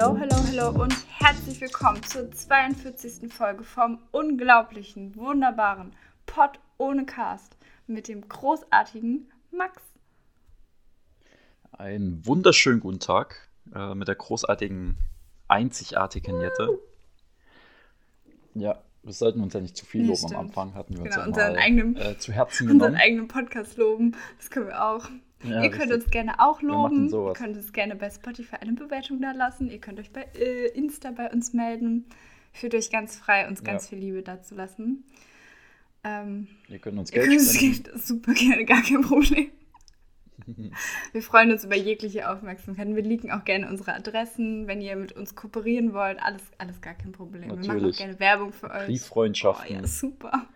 Hallo, hallo, hallo und herzlich willkommen zur 42. Folge vom unglaublichen, wunderbaren Pod ohne Cast mit dem großartigen Max. Einen wunderschönen guten Tag äh, mit der großartigen, einzigartigen Jette. Ja, wir sollten uns ja nicht zu viel loben. Am Anfang hatten wir uns Genau, ja unseren mal eigenen- äh, zu Herzen Unseren genommen. eigenen Podcast loben, das können wir auch. Ja, ihr könnt richtig. uns gerne auch loben. Ihr könnt uns gerne bei Spotify eine Bewertung da lassen. Ihr könnt euch bei äh, Insta bei uns melden. Fühlt euch ganz frei, uns ganz Ja. viel Liebe da zu lassen. Ähm, Ihr könnt uns Geld könnt uns spenden. Geld- super gerne, gar kein Problem. Wir freuen uns über jegliche Aufmerksamkeit. Wir liegen auch gerne unsere Adressen, wenn ihr mit uns kooperieren wollt. Alles, alles gar kein Problem. Wir machen auch Natürlich. gerne Werbung für euch. Oh, Brieffreundschaften. ja, super.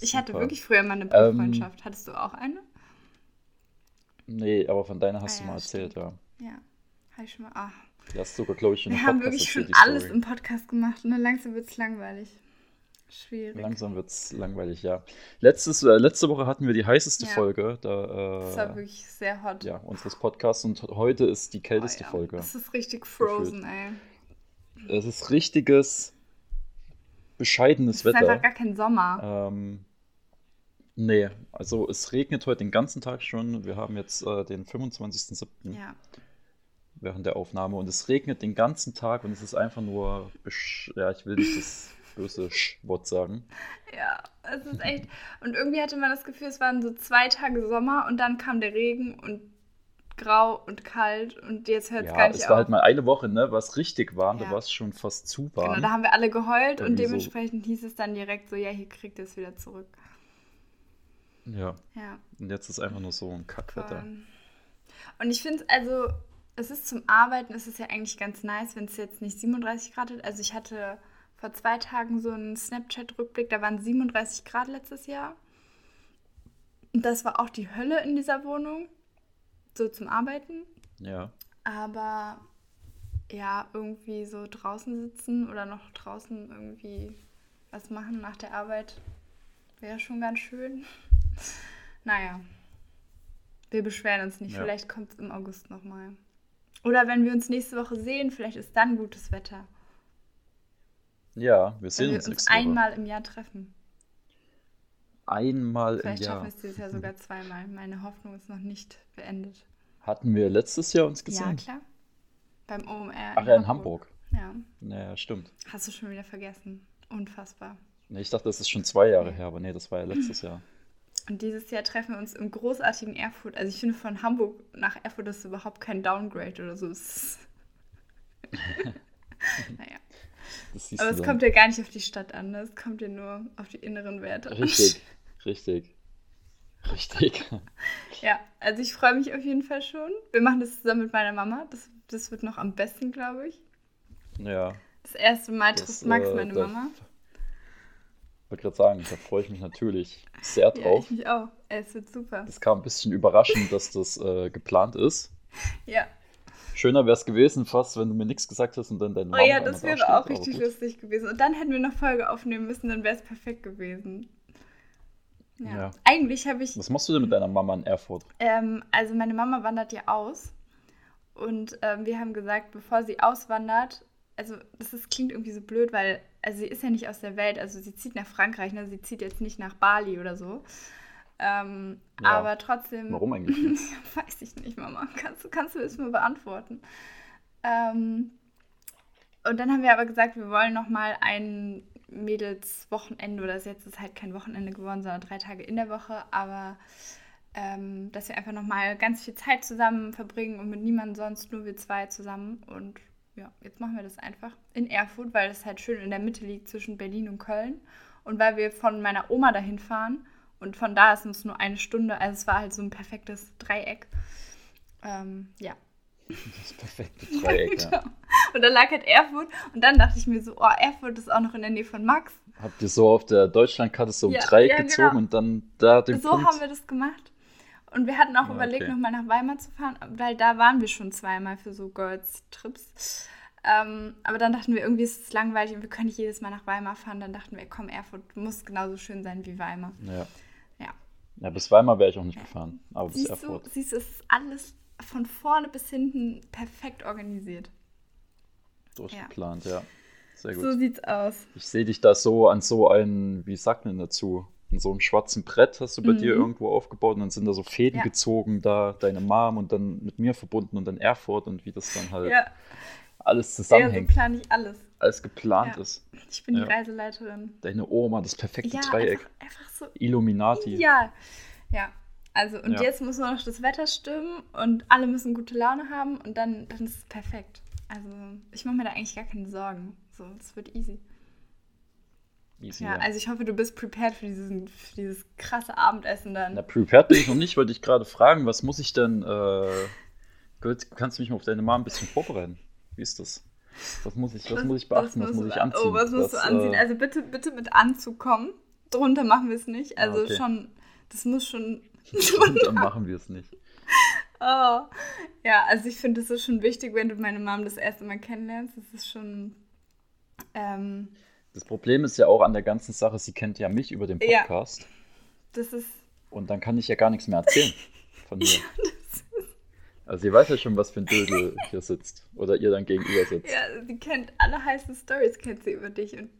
Ich hatte Super. wirklich früher mal eine Ähm, Brieffreundschaft. Hattest du auch eine? Nee, aber von deiner hast Ah du ja, mal erzählt, ja. Ja. Habe ich schon mal. Ach. Die hast sogar, glaube ich, schon Wir haben Podcast wirklich schon alles Story. im Podcast gemacht und dann langsam wird es langweilig. Schwierig. Langsam wird es langweilig, ja. Letztes, äh, letzte Woche hatten wir die heiße Ja. Folge Das war da, äh, wirklich sehr hot. ja, unseres Podcasts und heute ist die Oh, kälteste ja. Folge. Das ist richtig frozen, ey. Es ist richtiges, bescheidenes Es ist einfach Wetter. gar kein Sommer. Ähm, nee, also es regnet heute den ganzen Tag schon. Wir haben jetzt äh, den 25.07. Ja. während der Aufnahme und es regnet den ganzen Tag und es ist einfach nur, ja, ich will nicht das böse Sch-Wort sagen. Ja, es ist echt. Und irgendwie hatte man das Gefühl, es waren so zwei Tage Sommer und dann kam der Regen und grau und kalt und jetzt hört es Ja, gar nicht es auf. war halt mal eine Woche, ne, was richtig warm, Ja. da war es schon fast zu warm. Genau, da haben wir alle geheult und Irgendwie so- dementsprechend hieß es dann direkt so, ja, hier kriegt ihr es wieder zurück. Ja, Ja. und jetzt ist einfach nur so ein Kackwetter. Voll. Und ich finde, also, es ist zum Arbeiten, ist es ja eigentlich ganz nice, wenn es jetzt nicht 37 Grad hat. Also, ich hatte vor zwei Tagen so einen Snapchat-Rückblick, da waren 37 Grad letztes Jahr. Und das war auch die Hölle in dieser Wohnung, so zum Arbeiten. Ja, Aber ja, irgendwie so draußen sitzen oder noch draußen irgendwie was machen nach der Arbeit wäre schon ganz schön. Naja, wir beschweren uns nicht. Ja. Vielleicht kommt es im August nochmal. Oder wenn wir uns nächste Woche sehen, vielleicht ist dann gutes Wetter. ja, wir Wenn sehen wir uns uns nächste Woche. einmal im Jahr treffen. Einmal im Vielleicht schaffen Jahr. wir es dieses Jahr sogar zweimal. Meine Hoffnung ist noch nicht beendet. Hatten wir letztes Jahr uns Ja, gesehen? klar. Beim OMR. Ach ja, in Hamburg. Ja. Naja, stimmt. Hast du schon wieder vergessen. Unfassbar. Nee, ich dachte, das ist schon zwei Jahre her, aber nee, das war ja letztes Jahr. Und dieses Jahr treffen wir uns im großartigen Erfurt. Also ich finde von Hamburg nach Erfurt ist überhaupt kein Downgrade oder so. Naja. Aber es kommt ja gar nicht auf die Stadt an. ne? Es kommt ja nur auf die inneren Werte. an. Richtig, richtig. Richtig. Ja, also ich freue mich auf jeden Fall schon. Wir machen das zusammen mit meiner Mama. Das, das wird noch am besten, glaube ich. Ja, Das erste Mal trifft Max äh, meine da- Mama. Ich wollte gerade sagen, da freue ich mich natürlich sehr Ja, drauf. ich mich auch. Es wird super. Das kam ein bisschen überraschend, dass das äh, geplant ist. Ja. Schöner wäre es gewesen, fast, wenn du mir nichts gesagt hast und dann deine Oh Mama ja, das da wäre auch richtig gut. lustig gewesen. Und dann hätten wir noch Folge aufnehmen müssen, dann wäre es perfekt gewesen. Ja. Ja. Eigentlich habe ich Was machst du denn mit deiner Mama in Erfurt? Ähm, also meine Mama wandert ja aus und ähm, wir haben gesagt, bevor sie auswandert, also das ist, klingt irgendwie so blöd, weil also sie ist ja nicht aus der Welt, also sie zieht nach Frankreich, ne? sie zieht jetzt nicht nach Bali oder so. Ähm, Ja. Aber trotzdem. Warum eigentlich? Weiß ich nicht, Mama. Kannst, du- kannst du das mal beantworten? Ähm, und dann haben wir aber gesagt, wir wollen noch mal ein Mädelswochenende, oder jetzt ist es halt kein Wochenende geworden, sondern drei Tage in der Woche, aber ähm, dass wir einfach noch mal ganz viel Zeit zusammen verbringen und mit niemandem sonst, nur wir zwei zusammen. Und ja, jetzt machen wir das einfach in Erfurt, weil das halt schön in der Mitte liegt zwischen Berlin und Köln. Und weil wir von meiner Oma dahin fahren und von da ist es nur eine Stunde, also es war halt so ein perfektes Dreieck. Ähm, ja. Das perfekte Dreieck, ja. Genau. Und dann lag halt Erfurt und dann dachte ich mir so, oh, Erfurt ist auch noch in der Nähe von Max. Habt ihr so auf der Deutschlandkarte so ein Ja, Dreieck ja, gezogen genau. und dann da den so Punkt? haben wir das gemacht. Und wir hatten auch Ja, überlegt, okay. nochmal nach Weimar zu fahren, weil da waren wir schon zweimal für so Girls-Trips. Ähm, aber dann dachten wir, irgendwie ist es langweilig und wir können nicht jedes Mal nach Weimar fahren. Dann dachten wir, komm, Erfurt muss genauso schön sein wie Weimar. Ja. Ja. Ja, bis Weimar wäre ich auch nicht gefahren, aber bis Siehst du, Erfurt. siehst du, es ist alles von vorne bis hinten perfekt organisiert. Durchgeplant, ja. Sehr gut. So sieht's aus. Ich sehe dich da so an so einen, wie sagt man dazu? An so einem schwarzen Brett hast du bei dir Mhm. irgendwo aufgebaut und dann sind da so Fäden Ja. gezogen, da deine Mom und dann mit mir verbunden und dann Erfurt und wie das dann halt Ja, alles ja so zusammenhängt, plane ich alles. alles geplant Ja. ist. Ich bin die Reiseleiterin. Deine Oma, das perfekte Dreieck. einfach, einfach so. Illuminati. Ja. Ja. Also, und jetzt muss nur noch das Wetter stimmen und alle müssen gute Laune haben und dann, dann ist es perfekt. Also, ich mache mir da eigentlich gar keine Sorgen. So, es wird easy. Easy, Ja, ja. also ich hoffe, du bist prepared für, diesen, für dieses krasse Abendessen dann. Na, prepared bin ich noch nicht, wollte ich gerade fragen, was muss ich denn, äh, kannst du mich mal auf deine Mom ein bisschen vorbereiten? Wie ist das? Was muss ich, was muss ich beachten, was, muss ich anziehen? Oh, was musst du anziehen? äh, Also bitte, bitte mit Anzug kommen. Drunter machen wir es nicht. Ah, Also okay. schon, das muss schon. dann machen wir es nicht. Oh. Ja, also ich finde, es ist schon wichtig, wenn du meine Mom das erste Mal kennenlernst. Das ist schon. Ähm, Das Problem ist ja auch an der ganzen Sache, sie kennt ja mich über den Ja. Podcast das ist. und dann kann ich ja gar nichts mehr erzählen von mir. Also sie weiß ja schon, was für ein Dödel hier sitzt oder ihr dann gegenüber sitzt. Ja, sie kennt alle heißen Stories, kennt sie über dich. Und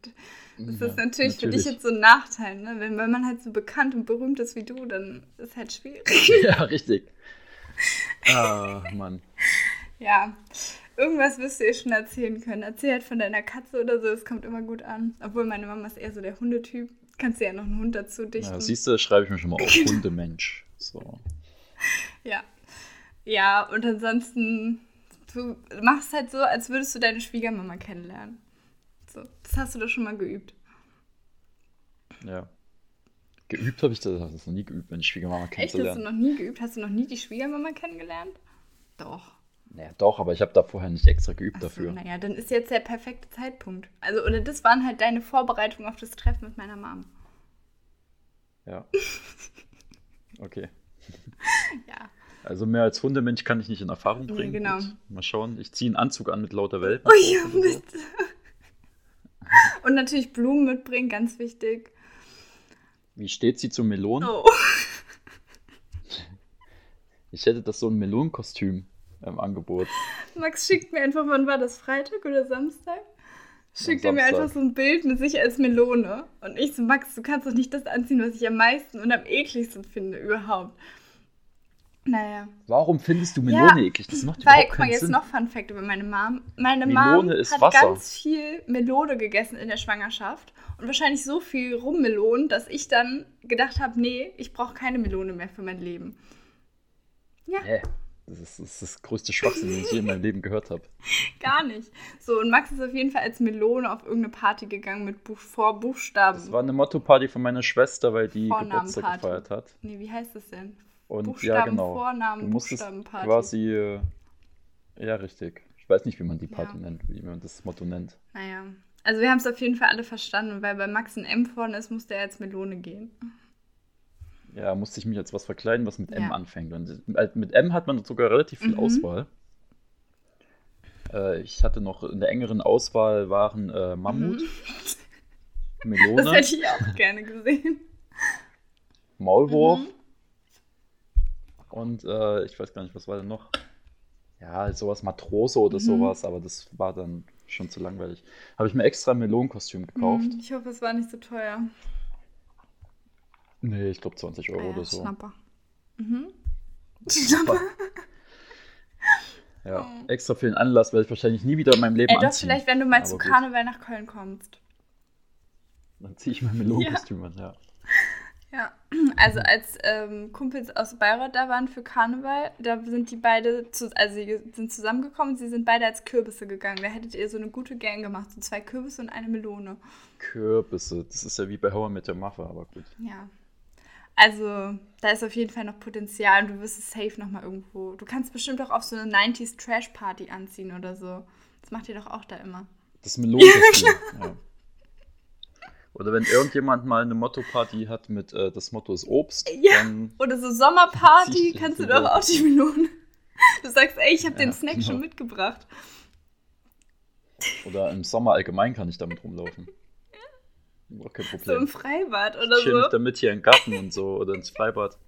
das Ja, ist natürlich, für dich natürlich. jetzt so ein Nachteil. Ne? Wenn, wenn man halt so bekannt und berühmt ist wie du, dann ist halt schwierig. Ja, richtig. Ah, Mann. Ja, irgendwas wirst du ihr schon erzählen können. Erzähl halt von deiner Katze oder so, es kommt immer gut an. Obwohl meine Mama ist eher so der Hundetyp. Kannst du ja noch einen Hund dazu dichten. Ja, siehst du, schreibe ich mir schon mal auf. Hundemensch. So. Ja. Ja, und ansonsten, du machst halt so, als würdest du deine Schwiegermama kennenlernen. So, das hast du doch schon mal geübt. Ja. Geübt habe ich das, das noch nie geübt, meine Schwiegermama Echt, hast du kennenzulernen. noch nie geübt? Hast du noch nie die Schwiegermama kennengelernt? Doch. Naja, doch, aber ich habe da vorher nicht extra geübt Ach so, dafür. naja, dann ist jetzt der perfekte Zeitpunkt. Also, oder das waren halt deine Vorbereitungen auf das Treffen mit meiner Mom. Ja. Okay. Ja. Also mehr als Hundemensch kann ich nicht in Erfahrung Nee, bringen. genau. Gut, mal schauen. Ich ziehe einen Anzug an mit lauter Welpen. Oh ja, bitte. Und natürlich Blumen mitbringen, ganz wichtig. Wie steht sie zu Melonen? Oh. Ich hätte das so ein Melonenkostüm im Angebot. Max schickt mir einfach, wann war das? Freitag oder Samstag? Schickt er mir einfach so ein Bild mit sich als Melone. Und ich so, Max, du kannst doch nicht das anziehen, was ich am meisten und am ekligsten finde überhaupt. Naja. Warum findest du Melone Ja, eklig? Das macht Weil, überhaupt guck mal, keinen jetzt Sinn. noch Fun Fact über meine Mom. Meine Melone Mom ist hat Wasser. ganz viel Melone gegessen in der Schwangerschaft und wahrscheinlich so viel Rummelonen, dass ich dann gedacht habe, nee, ich brauche keine Melone mehr für mein Leben. Ja, Hä? Das ist, das ist das größte Schwachsinn, den ich je in meinem Leben gehört habe. gar nicht. So, und Max ist auf jeden Fall als Melone auf irgendeine Party gegangen mit Buch vor Buchstaben. Das war eine Motto-Party von meiner Schwester, weil die. Geburtstag gefeiert hat. nee, wie heißt das denn? Und ja, Buchstaben, genau. Vornamen, Du musstest Buchstabenparty. quasi. äh, Ja, richtig. Ich weiß nicht, wie man die Party Ja. nennt, wie man das Motto nennt. Naja. Also wir haben es auf jeden Fall alle verstanden, weil bei Max ein M vorne ist, musste er als Melone gehen. Ja, musste ich mich als was verkleiden, was mit M Ja. anfängt. Und äh, mit M hat man sogar relativ viel Mhm. Auswahl. Äh, ich hatte noch in der engeren Auswahl waren äh, Mammut, Mhm. Das Melone, hätte ich auch gerne gesehen. Maulwurf Mhm. und äh, ich weiß gar nicht, was war denn noch? Ja, sowas Matrose oder Mhm. sowas, aber das war dann schon zu langweilig. Habe ich mir extra ein Melonenkostüm gekauft. Hm, Ich hoffe, es war nicht so teuer. Nee, ich glaube 20 Euro Ah ja, oder so. Schnapper. Mhm. Schnapper. Ja, extra für den Anlass werde ich wahrscheinlich nie wieder in meinem Leben Ey, doch, anziehen. vielleicht, wenn du mal Aber zu. Karneval nach Köln kommst. Dann ziehe ich mein Melonenkostüm an, ja. Ja, also als ähm, Kumpels aus Bayreuth da waren für Karneval, da sind die beide, zu, also sie sind zusammengekommen, sie sind beide als Kürbisse gegangen. Da hättet ihr so eine gute Gang gemacht, so zwei Kürbisse und eine Melone. Kürbisse, das ist ja wie bei Hauer mit der Maffe, aber gut. Ja. Also, da ist auf jeden Fall noch Potenzial und du wirst es safe nochmal irgendwo. Du kannst bestimmt auch auf so eine 90s Trash Party anziehen oder so. Das macht ihr doch auch da immer. Das Melonenkostüm, ja. Oder wenn irgendjemand mal eine Motto-Party hat mit äh, das Motto ist Obst, Ja. dann Oder so Sommerparty, kannst du den doch auch die Melone. Du sagst, ey, ich habe den Ja, Snack genau. schon mitgebracht. oder im Sommer allgemein kann ich damit rumlaufen. Auch kein So Problem. im Freibad oder ich so. damit hier im Garten und so oder ins Freibad.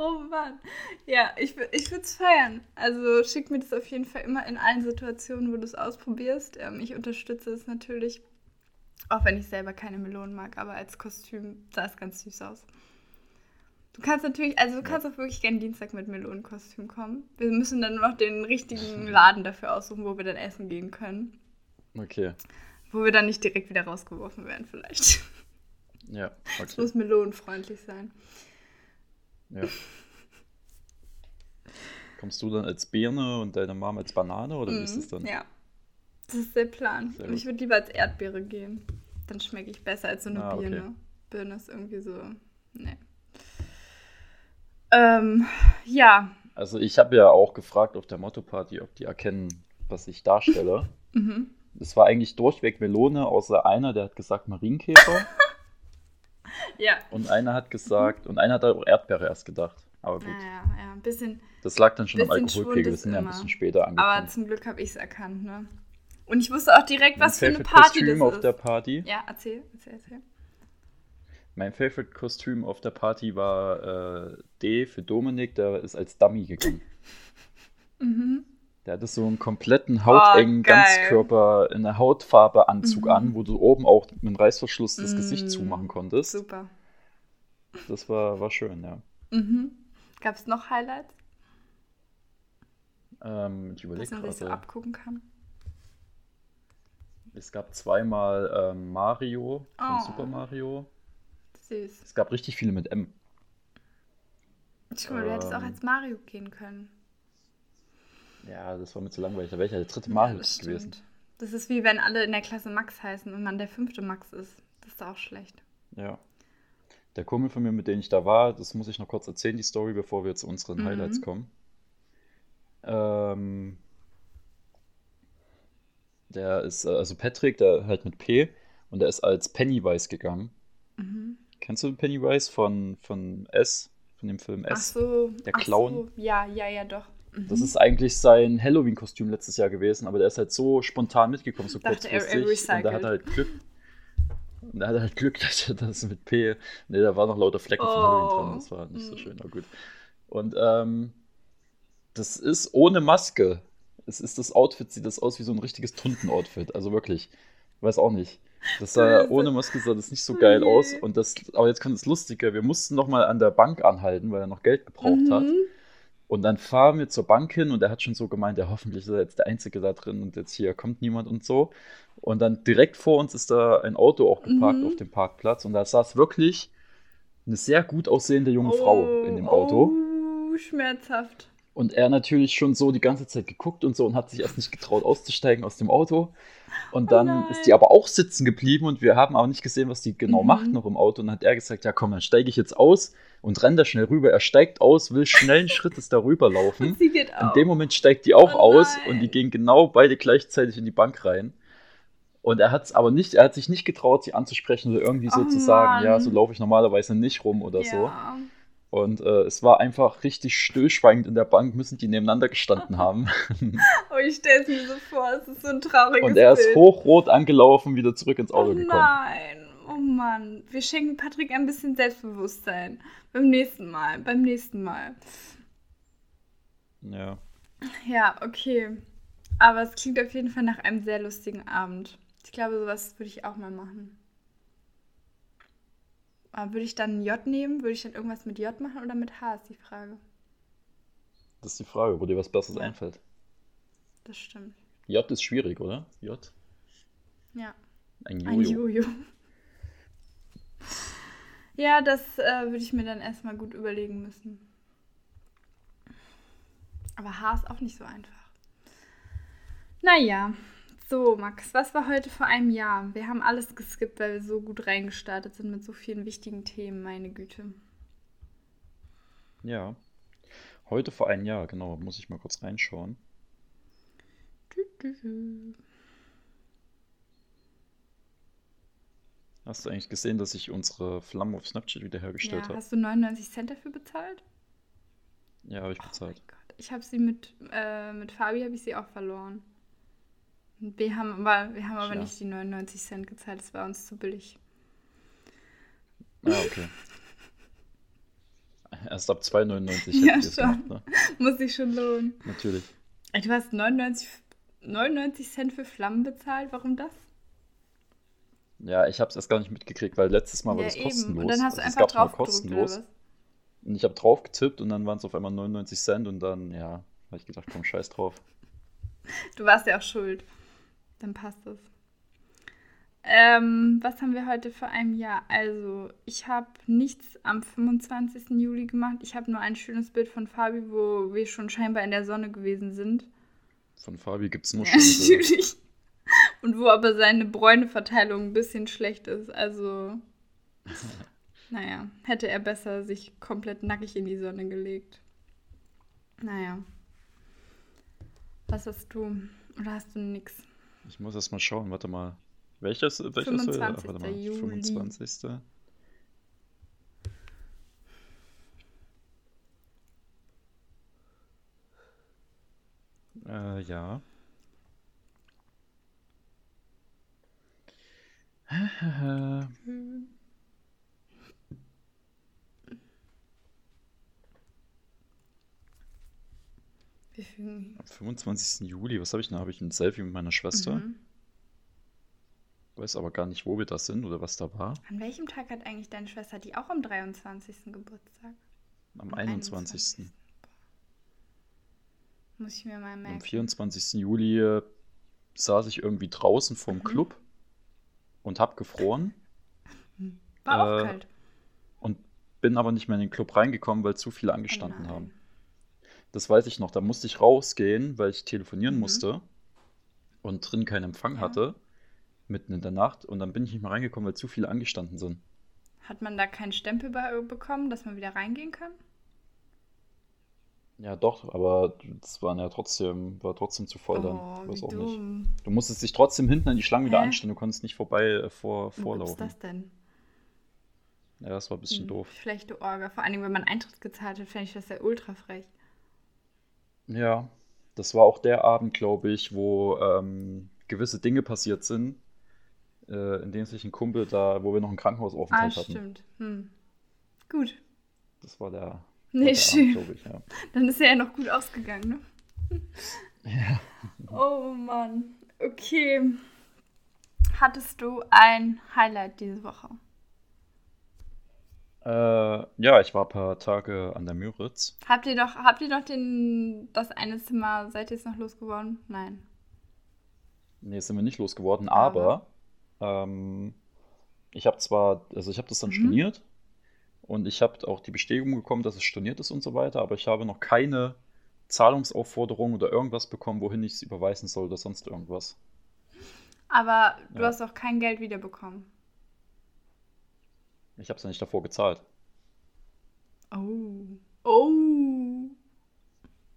Oh Mann. Ja, ich, ich würde es feiern. Also schick mir das auf jeden Fall immer in allen Situationen, wo du es ausprobierst. Ähm, ich unterstütze es natürlich. Auch wenn ich selber keine Melonen mag, aber als Kostüm sah es ganz süß aus. Du kannst natürlich, also du kannst auch wirklich gerne Dienstag mit Melonenkostüm kommen. Wir müssen dann noch den richtigen Laden dafür aussuchen, wo wir dann essen gehen können. Okay. Wo wir dann nicht direkt wieder rausgeworfen werden, vielleicht. Ja, Es okay. muss melonenfreundlich sein. Ja. Kommst du dann als Birne und deine Mom als Banane oder wie ist das dann? Mhm, Ja. Das ist der Plan. Sehr Und ich würde lieber als Erdbeere gehen. Dann schmecke ich besser als so eine Ah, okay. Birne. Birne ist irgendwie so. Nee. Ähm, ja. Also ich habe ja auch gefragt auf der Motto-Party, ob die erkennen, was ich darstelle. Mhm. Es war eigentlich durchweg Melone, außer einer, der hat gesagt Marienkäfer. Ja. und einer hat gesagt, und einer hat auch Erdbeere erst gedacht. Aber gut, Naja, ja, ein bisschen. das lag dann schon am Alkoholpegel. Wir sind ja ein bisschen später Aber angekommen. zum Glück habe ich es erkannt, ne? Und ich wusste auch direkt, Mein was für eine Favorite Party Kostüm das auf ist. der Party. Ja, erzähl, erzähl, erzähl. Mein Favorite-Kostüm auf der Party war äh, D für Dominik, der ist als Dummy gegangen. Mhm. Der hatte so einen kompletten hautengen Oh. Ganzkörper in der Hautfarbe Anzug Mhm. an, wo du oben auch mit einem Reißverschluss das Gesicht Mm. zumachen konntest. Super. Das war, war schön, ja. Mhm. Gab es noch Highlights, Ähm, ich überlege sich so gerade. abgucken kann? Es gab zweimal ähm, Mario von Oh. Super Mario. Süß. Es gab richtig viele mit M. Guck mal, du hättest auch Ähm. als Mario gehen können. Ja, das war mir zu langweilig. Da wäre ich ja der dritte Ja, Mario das gewesen. Das ist wie wenn alle in der Klasse Max heißen und man der fünfte Max ist. Das ist auch schlecht. Ja. Der Kumpel von mir, mit dem ich da war, das muss ich noch kurz erzählen, die Story, bevor wir zu unseren Mhm. Highlights kommen. Ähm, der ist, äh, also Patrick, der halt mit P, und der ist als Pennywise gegangen. Mhm. Kennst du Pennywise von, von S, von dem Film Ach S? so. der ach Clown. So. Ja, ja, ja, doch. Mhm. Das ist eigentlich sein Halloween-Kostüm letztes Jahr gewesen, aber der ist halt so spontan mitgekommen, so Dachte, er- er kurzfristig. Und der hat recycelt. halt Glück. Und er hatte halt Glück, dass er das mit P. Ne, da waren noch lauter Flecken von Halloween Oh. dran. Das war nicht so Mhm. schön, aber gut. Und ähm, das ist ohne Maske. Es ist das Outfit, sieht das aus wie so ein richtiges Tunden-Outfit. Also wirklich. Ich weiß auch nicht. Das sah, Böse. ohne Maske sah das nicht so Oh geil aus. Und das, aber jetzt kommt das Lustige. Wir mussten nochmal an der Bank anhalten, weil er noch Geld gebraucht hat. Und dann fahren wir zur Bank hin und er hat schon so gemeint, ja, hoffentlich ist er jetzt der Einzige da drin und jetzt hier kommt niemand und so. Und dann direkt vor uns ist da ein Auto auch geparkt Mhm. auf dem Parkplatz und da saß wirklich eine sehr gut aussehende junge Frau in dem Auto. Oh, schmerzhaft. Und er natürlich schon so die ganze Zeit geguckt und so und hat sich erst nicht getraut auszusteigen aus dem Auto. Und Oh dann nein. ist die aber auch sitzen geblieben und wir haben aber nicht gesehen, was die genau Mhm. macht noch im Auto. Und dann hat er gesagt, ja komm, dann steige ich jetzt aus und renn da schnell rüber. Er steigt aus, will schnellen Schrittes da rüberlaufen. Und sie geht In auch. dem Moment steigt die auch Oh aus und die gehen genau beide gleichzeitig in die Bank rein. Und er hat es aber nicht, er hat sich nicht getraut, sie anzusprechen oder irgendwie so Oh zu sagen, ja, so laufe ich normalerweise nicht rum oder so. Und äh, es war einfach richtig stillschweigend in der Bank, müssen die nebeneinander gestanden haben. Oh, ich stelle es mir so vor, es ist so ein trauriges Und er ist Bild. hochrot angelaufen, wieder zurück ins Oh Auto gekommen. nein, oh Mann. Wir schenken Patrick ein bisschen Selbstbewusstsein. Beim nächsten Mal, beim nächsten Mal. Ja. Ja, okay. Aber es klingt auf jeden Fall nach einem sehr lustigen Abend. Ich glaube, sowas würde ich auch mal machen. Aber würde ich dann J nehmen? Würde ich dann irgendwas mit J machen oder mit H, ist die Frage. Das ist die Frage, wo dir was Besseres Ja. einfällt. Das stimmt. J ist schwierig, oder? J? Ja. Ein Ein Jojo. Jojo. Ja, das äh, würde ich mir dann erstmal gut überlegen müssen. Aber H ist auch nicht so einfach. Naja, so Max, was war heute vor einem Jahr? Wir haben alles geskippt, weil wir so gut reingestartet sind mit so vielen wichtigen Themen, meine Güte. Ja. Heute vor einem Jahr, genau, muss ich mal kurz reinschauen. Hast du eigentlich gesehen, dass ich unsere Flammen auf Snapchat wiederhergestellt Ja, habe? hast du 99 Cent dafür bezahlt? Ja, habe ich Oh mein bezahlt. Gott. Ich habe sie mit, äh, mit Fabi habe ich sie auch verloren. Wir haben aber, wir haben aber nicht die 99 Cent gezahlt, das war uns zu billig. Ah, okay. Erst ab 2,99 Ja, schon. gemacht, ne? Muss sich schon lohnen. Natürlich. Du hast 99, 99 Cent für Flammen bezahlt. Warum das? Ja, ich habe es erst gar nicht mitgekriegt, weil letztes Mal war ja, das kostenlos. Und dann hast du Also es einfach drauf kostenlos. was? Und ich habe drauf getippt und dann waren es auf einmal 99 Cent und dann, ja, habe ich gedacht, komm, scheiß drauf. Du warst ja auch schuld. Dann passt es. Ähm, was haben wir heute für ein Jahr? Also, ich habe nichts am 25. Juli gemacht. Ich habe nur ein schönes Bild von Fabi, wo wir schon scheinbar in der Sonne gewesen sind. Von Fabi gibt es nur schöne natürlich. Und wo aber seine Bräuneverteilung ein bisschen schlecht ist. Also, naja, hätte er besser sich komplett nackig in die Sonne gelegt. Naja. Was hast du? Oder hast du nix? Ich muss erst mal schauen, warte mal. Welches? welches 25. warte mal, Juli. 25. Äh, ja. Am 25. Juli, was habe ich denn? Habe ich ein Selfie mit meiner Schwester? Mhm. Weiß aber gar nicht, wo wir das sind oder was da war. An welchem Tag hat eigentlich deine Schwester die auch am 23. Geburtstag? Am 21. Muss ich mir mal Am merken. 24. Juli äh, saß ich irgendwie draußen vorm Mhm. Club und hab gefroren War auch äh, kalt. und bin aber nicht mehr in den Club reingekommen, weil zu viele Oh angestanden nein. haben. Das weiß ich noch. Da musste ich rausgehen, weil ich telefonieren Mhm. musste und drin keinen Empfang Ja. hatte, mitten in der Nacht. Und dann bin ich nicht mehr reingekommen, weil zu viele angestanden sind. Hat man da keinen Stempel be bekommen, dass man wieder reingehen kann? Ja, doch, aber das waren ja trotzdem, war trotzdem zu voll dann. Oh, Weiß wie auch nicht. dumm. Du musstest dich trotzdem hinten an die Schlange wieder Hä? anstellen, du konntest nicht vorbei äh, vor, Wo gibt's vorlaufen. das denn? Ja, das war ein bisschen Hm, doof. Schlechte Orga. Vor allem, wenn man Eintritt gezahlt hat, fände ich das ja ultra frech. Ja, das war auch der Abend, glaube ich, wo ähm, gewisse Dinge passiert sind, äh, in dem sich ein Kumpel da, wo wir noch einen Ah, Krankenhausaufenthalt hatten. stimmt. Hm. Gut. Das war der, war Nee, der schön. Abend, ich, ja. Dann ist er ja noch gut ausgegangen, ne? Ja. Oh Mann. Okay. Hattest du ein Highlight diese Woche? Äh, ja, ich war ein paar Tage an der Müritz. Habt ihr doch, habt ihr doch den, das eine Zimmer, seid ihr jetzt noch losgeworden? Nein. Nee, sind wir nicht losgeworden, Aber? aber ähm, ich habe zwar, also ich habe das dann Mhm. storniert und ich habe auch die Bestätigung bekommen, dass es storniert ist und so weiter, aber ich habe noch keine Zahlungsaufforderung oder irgendwas bekommen, wohin ich es überweisen soll oder sonst irgendwas. Aber du Ja. hast auch kein Geld wiederbekommen. Ich habe es ja nicht davor gezahlt. Oh. Oh.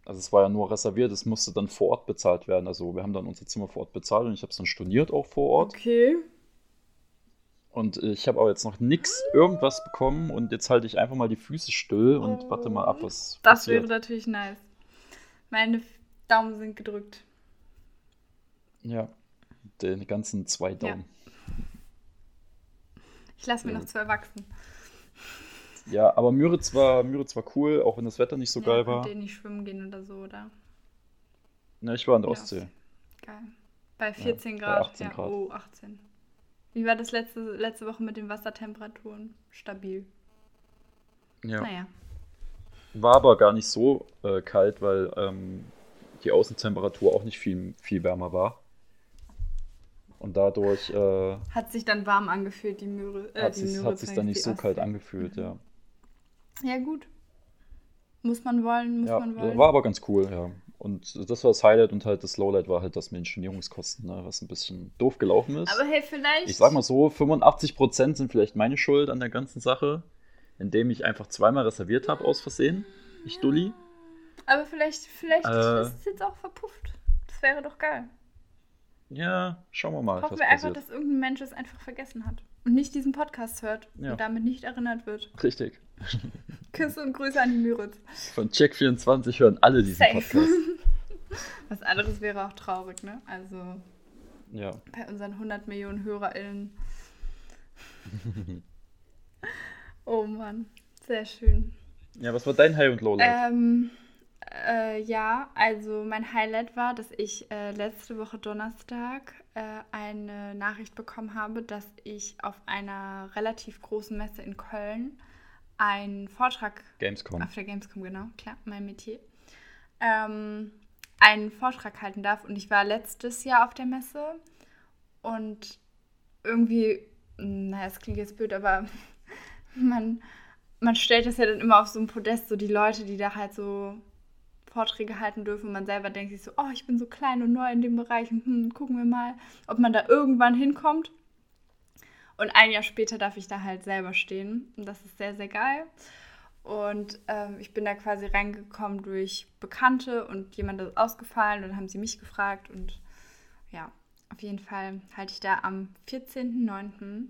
Also es war ja nur reserviert, es musste dann vor Ort bezahlt werden. Also wir haben dann unser Zimmer vor Ort bezahlt und ich habe es dann storniert auch vor Ort. Okay. Und ich habe aber jetzt noch nichts, irgendwas bekommen und jetzt halte ich einfach mal die Füße still und Oh. warte mal ab, was Das passiert. wäre natürlich nice. Meine Daumen sind gedrückt. Ja, den ganzen zwei Daumen. Ich lasse mir Ja. noch zwei wachsen. Ja, aber Müritz war, Müritz war cool, auch wenn das Wetter nicht so ja, geil könnt war. ihr nicht schwimmen gehen oder so, oder? Ne, ich war an der Ja, Ostsee. Geil. Bei 14 bei Grad. 18 ja, Grad. oh, 18. Wie war das letzte, letzte Woche mit den Wassertemperaturen? Stabil. Ja. Naja. War aber gar nicht so äh, kalt, weil ähm, die Außentemperatur auch nicht viel, viel wärmer war. Und dadurch äh, Hat sich dann warm angefühlt, die Möhre. Äh, hat die sich, Möhre hat sich dann nicht so kalt Ostsee. angefühlt, ja. Ja, gut. Muss man wollen, muss Ja, man wollen. war aber ganz cool, ja. Und das war das Highlight und halt das Lowlight war halt das mit den Stornierungskosten, ne, was ein bisschen doof gelaufen ist. Aber hey, vielleicht. Ich sag mal so, 85% sind vielleicht meine Schuld an der ganzen Sache, indem ich einfach zweimal reserviert habe aus Versehen. Ich Dulli. Aber vielleicht, vielleicht Äh. ist es jetzt auch verpufft. Das wäre doch geil. Ja, schauen wir mal, Hoffen wir einfach, passiert. dass irgendein Mensch es einfach vergessen hat. Und nicht diesen Podcast hört Ja. und damit nicht erinnert wird. Richtig. Küsse und Grüße an die Müritz. Von Check24 hören alle diesen Safe. Podcast. Was anderes wäre auch traurig, ne? Also Ja. bei unseren 100 Millionen HörerInnen. oh Mann, sehr schön. Ja, was war dein High- und Lowlight? Ähm, äh, ja, also mein Highlight war, dass ich äh, letzte Woche Donnerstag äh, eine Nachricht bekommen habe, dass ich auf einer relativ großen Messe in Köln einen Vortrag Gamescom. auf der Gamescom, genau, klar, mein Metier, ähm, einen Vortrag halten darf. Und ich war letztes Jahr auf der Messe und irgendwie, naja, es klingt jetzt blöd, aber man, man stellt das ja dann immer auf so ein Podest, so die Leute, die da halt so Vorträge halten dürfen. Und man selber denkt sich so, oh, ich bin so klein und neu in dem Bereich. Und, hm, gucken wir mal, ob man da irgendwann hinkommt. Und ein Jahr später darf ich da halt selber stehen. Und das ist sehr, sehr geil. Und ähm, ich bin da quasi reingekommen durch Bekannte und jemand ist ausgefallen und haben sie mich gefragt. Und ja, auf jeden Fall halte ich da am 14.09.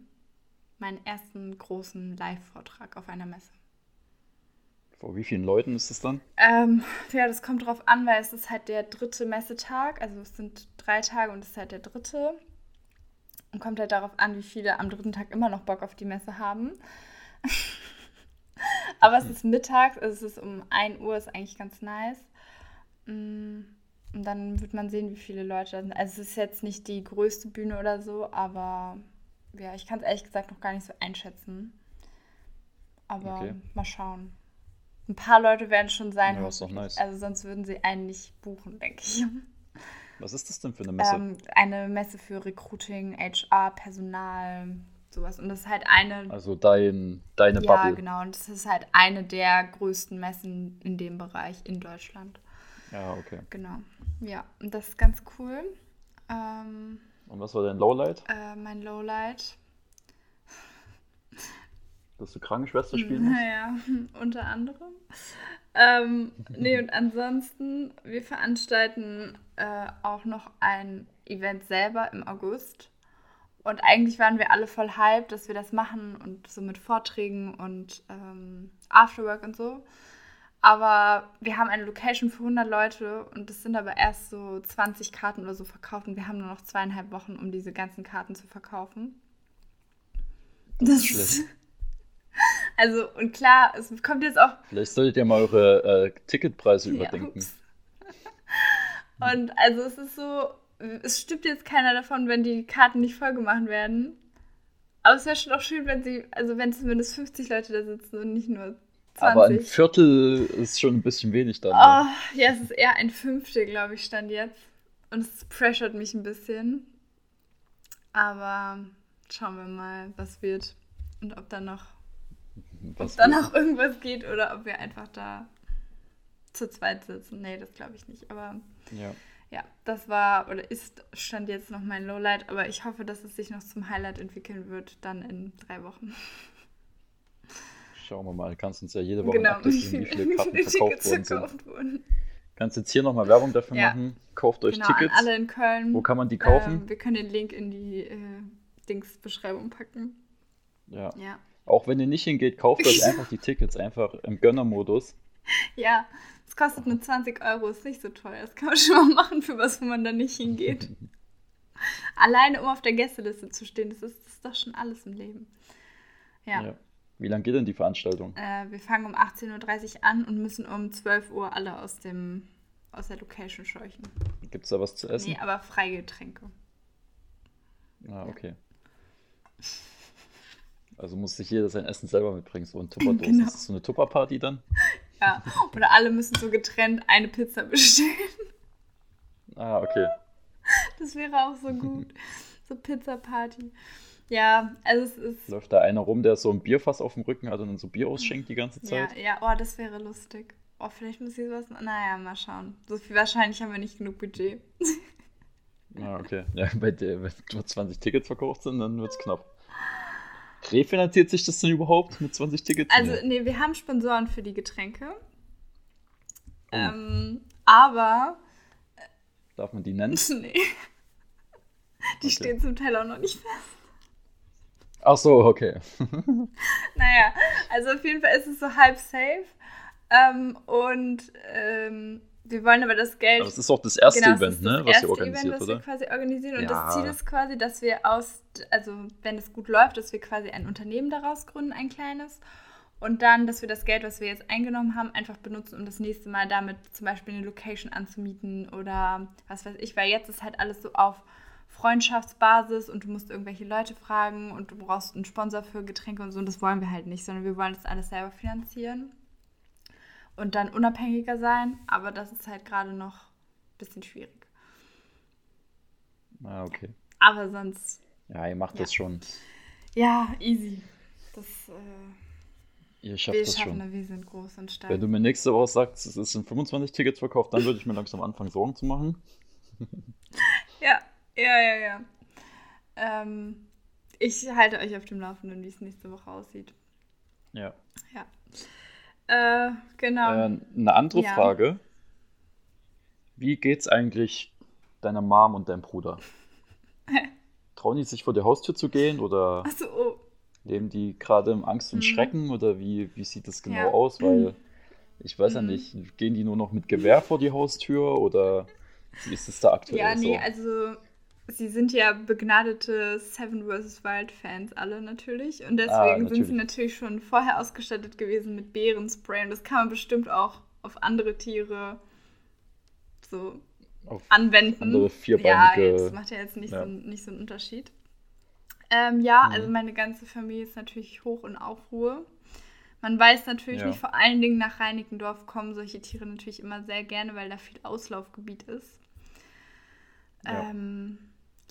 meinen ersten großen Live-Vortrag auf einer Messe. Vor wie vielen Leuten ist es dann? Ähm, ja, das kommt drauf an, weil es ist halt der dritte Messetag. Also es sind drei Tage und es ist halt der dritte. Und kommt halt darauf an, wie viele am dritten Tag immer noch Bock auf die Messe haben. Aber es ist mittags, also es ist um 1 Uhr, ist eigentlich ganz nice. Mm, Und dann wird man sehen, wie viele Leute da sind. Also es ist jetzt nicht die größte Bühne oder so, aber ja, ich kann es ehrlich gesagt noch gar nicht so einschätzen. Aber Okay. mal schauen. Ein paar Leute werden schon sein. Ja, ist doch nice. Also sonst würden sie einen nicht buchen, denke ich. Was ist das denn für eine Messe? Ähm, eine Messe für Recruiting, HR, Personal, sowas. Und das ist halt eine, also dein, deine ja Bubble. genau, und das ist halt eine der größten Messen in dem Bereich in Deutschland. Ja, okay. Genau. Ja, und das ist ganz cool. Ähm, Und was war dein Lowlight? äh, mein Lowlight. Dass du Krankenschwester spielen musst? Naja, unter anderem. Ähm, nee, und ansonsten, wir veranstalten äh, auch noch ein Event selber im August. Und eigentlich waren wir alle voll hype, dass wir das machen und so mit Vorträgen und ähm, Afterwork und so. Aber wir haben eine Location für 100 Leute und es sind aber erst so 20 Karten oder so verkauft und wir haben nur noch zweieinhalb Wochen, um diese ganzen Karten zu verkaufen. Das ist schlecht. Also, und klar, es kommt jetzt auch Vielleicht solltet ihr mal eure äh, Ticketpreise Ja, überdenken. ups. Und also es ist so, es stimmt jetzt keiner davon, wenn die Karten nicht vollgemacht werden. Aber es wäre schon auch schön, wenn sie, also wenn zumindest 50 Leute da sitzen und nicht nur 20. Aber ein Viertel ist schon ein bisschen wenig dann. ne? Oh, ja, es ist eher ein Fünftel, glaube ich, stand jetzt. Und es pressurt mich ein bisschen. Aber schauen wir mal, was wird. Und ob da noch, ob da wir- noch irgendwas geht oder ob wir einfach da zu zweit sitzen. Nee, das glaube ich nicht. Aber ja. Ja, das war oder ist stand jetzt noch mein Lowlight, aber ich hoffe, dass es sich noch zum Highlight entwickeln wird, dann in drei Wochen. Schauen wir mal. Kannst uns ja jede Woche Genau, updaten, wie viele Karten verkauft worden sind. verkauft wurden. Kannst jetzt hier nochmal Werbung dafür Ja. machen. Kauft euch Genau, Tickets. alle in Köln. Wo kann man die kaufen? Ähm, wir können den Link in die äh, Dings-Beschreibung packen. ja. Ja. Auch wenn ihr nicht hingeht, kauft euch einfach die Tickets, einfach im Gönnermodus. Ja, es kostet nur 20 Euro, ist nicht so teuer. Das kann man schon mal machen für was, wo man dann nicht hingeht. Alleine, um auf der Gästeliste zu stehen, das ist, das ist doch schon alles im Leben. Ja. Ja. Wie lange geht denn die Veranstaltung? Äh, wir fangen um 18.30 Uhr an und müssen um 12 Uhr alle aus, dem, aus der Location scheuchen. Gibt es da was zu essen? Nee, aber Freigetränke. Ah, okay. Also muss sich jeder sein Essen selber mitbringen, so ein Tupperdose. Genau. Ist das so eine Tupperparty dann? Ja. Oder alle müssen so getrennt eine Pizza bestellen. Ah, okay. Das wäre auch so gut. So Pizza-Party. Ja, also es ist. Läuft da einer rum, der so ein Bierfass auf dem Rücken hat und dann so Bier ausschenkt die ganze Ja, Zeit? ja, oh, das wäre lustig. Oh, vielleicht muss ich sowas. Naja, mal schauen. So viel wahrscheinlich haben wir nicht genug Budget. Ah, okay. Ja, bei der, wenn nur 20 Tickets verkauft sind, dann wird's knapp. Refinanziert sich das denn überhaupt mit 20 Tickets? Also, Nee. nee, wir haben Sponsoren für die Getränke. Oh. Ähm, aber Darf man die nennen? Nee. Die Okay. stehen zum Teil auch noch nicht fest. Ach so, okay. Naja, also auf jeden Fall ist es so halb safe. Ähm, und ähm, wir wollen aber das Geld. Aber es ist auch das erste Genau, Event, ne, das was erste ihr organisiert, Event, was oder? wir quasi organisieren. Und Ja. das Ziel ist quasi, dass wir aus, also wenn es gut läuft, dass wir quasi ein Unternehmen daraus gründen, ein kleines. Und dann, dass wir das Geld, was wir jetzt eingenommen haben, einfach benutzen, um das nächste Mal damit zum Beispiel eine Location anzumieten oder was weiß ich, weil jetzt ist halt alles so auf Freundschaftsbasis und du musst irgendwelche Leute fragen und du brauchst einen Sponsor für Getränke und so und das wollen wir halt nicht, sondern wir wollen das alles selber finanzieren und dann unabhängiger sein, aber das ist halt gerade noch ein bisschen schwierig. Ah, okay. Aber sonst. Ja, ihr macht Ja. das schon. Ja, easy. Das, äh, Ihr schafft wir das schaffen schon. wir sind groß und stark. Wenn du mir nächste Woche sagst, es sind 25 Tickets verkauft, dann würde ich mir langsam anfangen, Sorgen zu machen. Ja, ja, ja, ja. Ähm, ich halte euch auf dem Laufenden, wie es nächste Woche aussieht. Ja. Ja. Äh, genau. Äh, eine andere Ja. Frage. Wie geht's eigentlich deiner Mom und deinem Bruder? Trauen die sich vor die Haustür zu gehen oder Achso, oh. leben die gerade im Angst und Mhm. Schrecken oder wie, wie sieht das genau Ja. aus? Weil ich weiß ja Mhm. nicht, gehen die nur noch mit Gewehr vor die Haustür oder wie ist es da aktuell Ja, nee, so? also sie sind ja begnadete Seven vs. Wild Fans alle natürlich. Und deswegen Ah, sind sie natürlich. natürlich schon vorher ausgestattet gewesen mit Bärenspray. Und das kann man bestimmt auch auf andere Tiere so Auf anwenden. andere Ja, vierbeinige. das macht ja jetzt nicht, Ja. So, nicht so einen Unterschied. Ähm, ja, Mhm. also meine ganze Familie ist natürlich hoch in Aufruhr. Man weiß natürlich Ja. nicht, vor allen Dingen nach Reinickendorf kommen solche Tiere natürlich immer sehr gerne, weil da viel Auslaufgebiet ist. Ja. Ähm,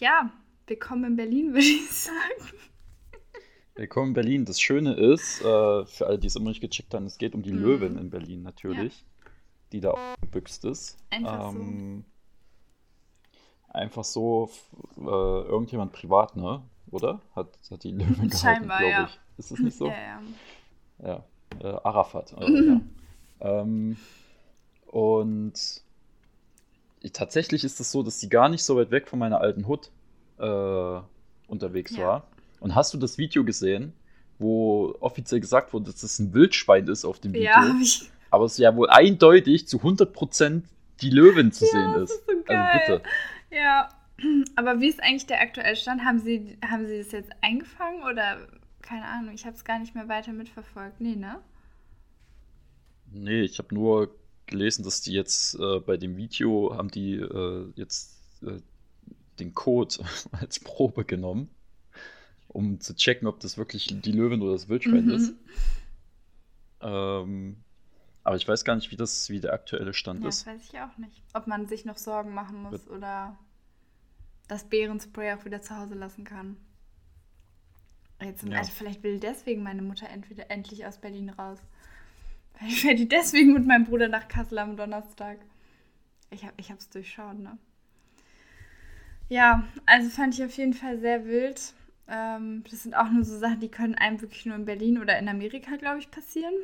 ja, willkommen in Berlin, würde ich sagen. Willkommen in Berlin. Das Schöne ist, äh, für alle, die es immer nicht gecheckt haben, es geht um die Mhm. Löwin in Berlin natürlich, die da gebüxt ist. Einfach so. Ähm, Einfach so, äh, irgendjemand privat, ne? Oder? Hat, hat die Löwin gehalten, Scheinbar, glaube ja. ich. Ist es nicht so? Ja, ja. Ja, äh, Arafat. Äh, ja. ähm, und tatsächlich ist es so, dass sie gar nicht so weit weg von meiner alten Hut äh, unterwegs Ja. war. Und hast du das Video gesehen, wo offiziell gesagt wurde, dass es ein Wildschwein ist auf dem Video? Ja, ich. Aber es ja wohl eindeutig zu 100% die Löwin zu sehen das ist. ist so geil. Also bitte. Ja, aber wie ist eigentlich der aktuelle Stand? Haben Sie, haben Sie das jetzt eingefangen oder keine Ahnung, ich habe es gar nicht mehr weiter mitverfolgt. Nee, ne? Nee, ich habe nur gelesen, dass die jetzt äh, bei dem Video haben die äh, jetzt äh, den Code als Probe genommen, um zu checken, ob das wirklich die Löwin oder das Wildschwein Mhm. ist. Ähm, aber ich weiß gar nicht, wie das, wie der aktuelle Stand Ja, ist. das weiß ich auch nicht. Ob man sich noch Sorgen machen muss oder das Bärenspray auch wieder zu Hause lassen kann. Jetzt, Ja. also vielleicht will deswegen meine Mutter entweder endlich aus Berlin raus. Fährt die deswegen mit meinem Bruder nach Kassel am Donnerstag. Ich, hab, ich hab's durchschaut, ne? Ja, also fand ich auf jeden Fall sehr wild. Ähm, das sind auch nur so Sachen, die können einem wirklich nur in Berlin oder in Amerika, glaube ich, passieren.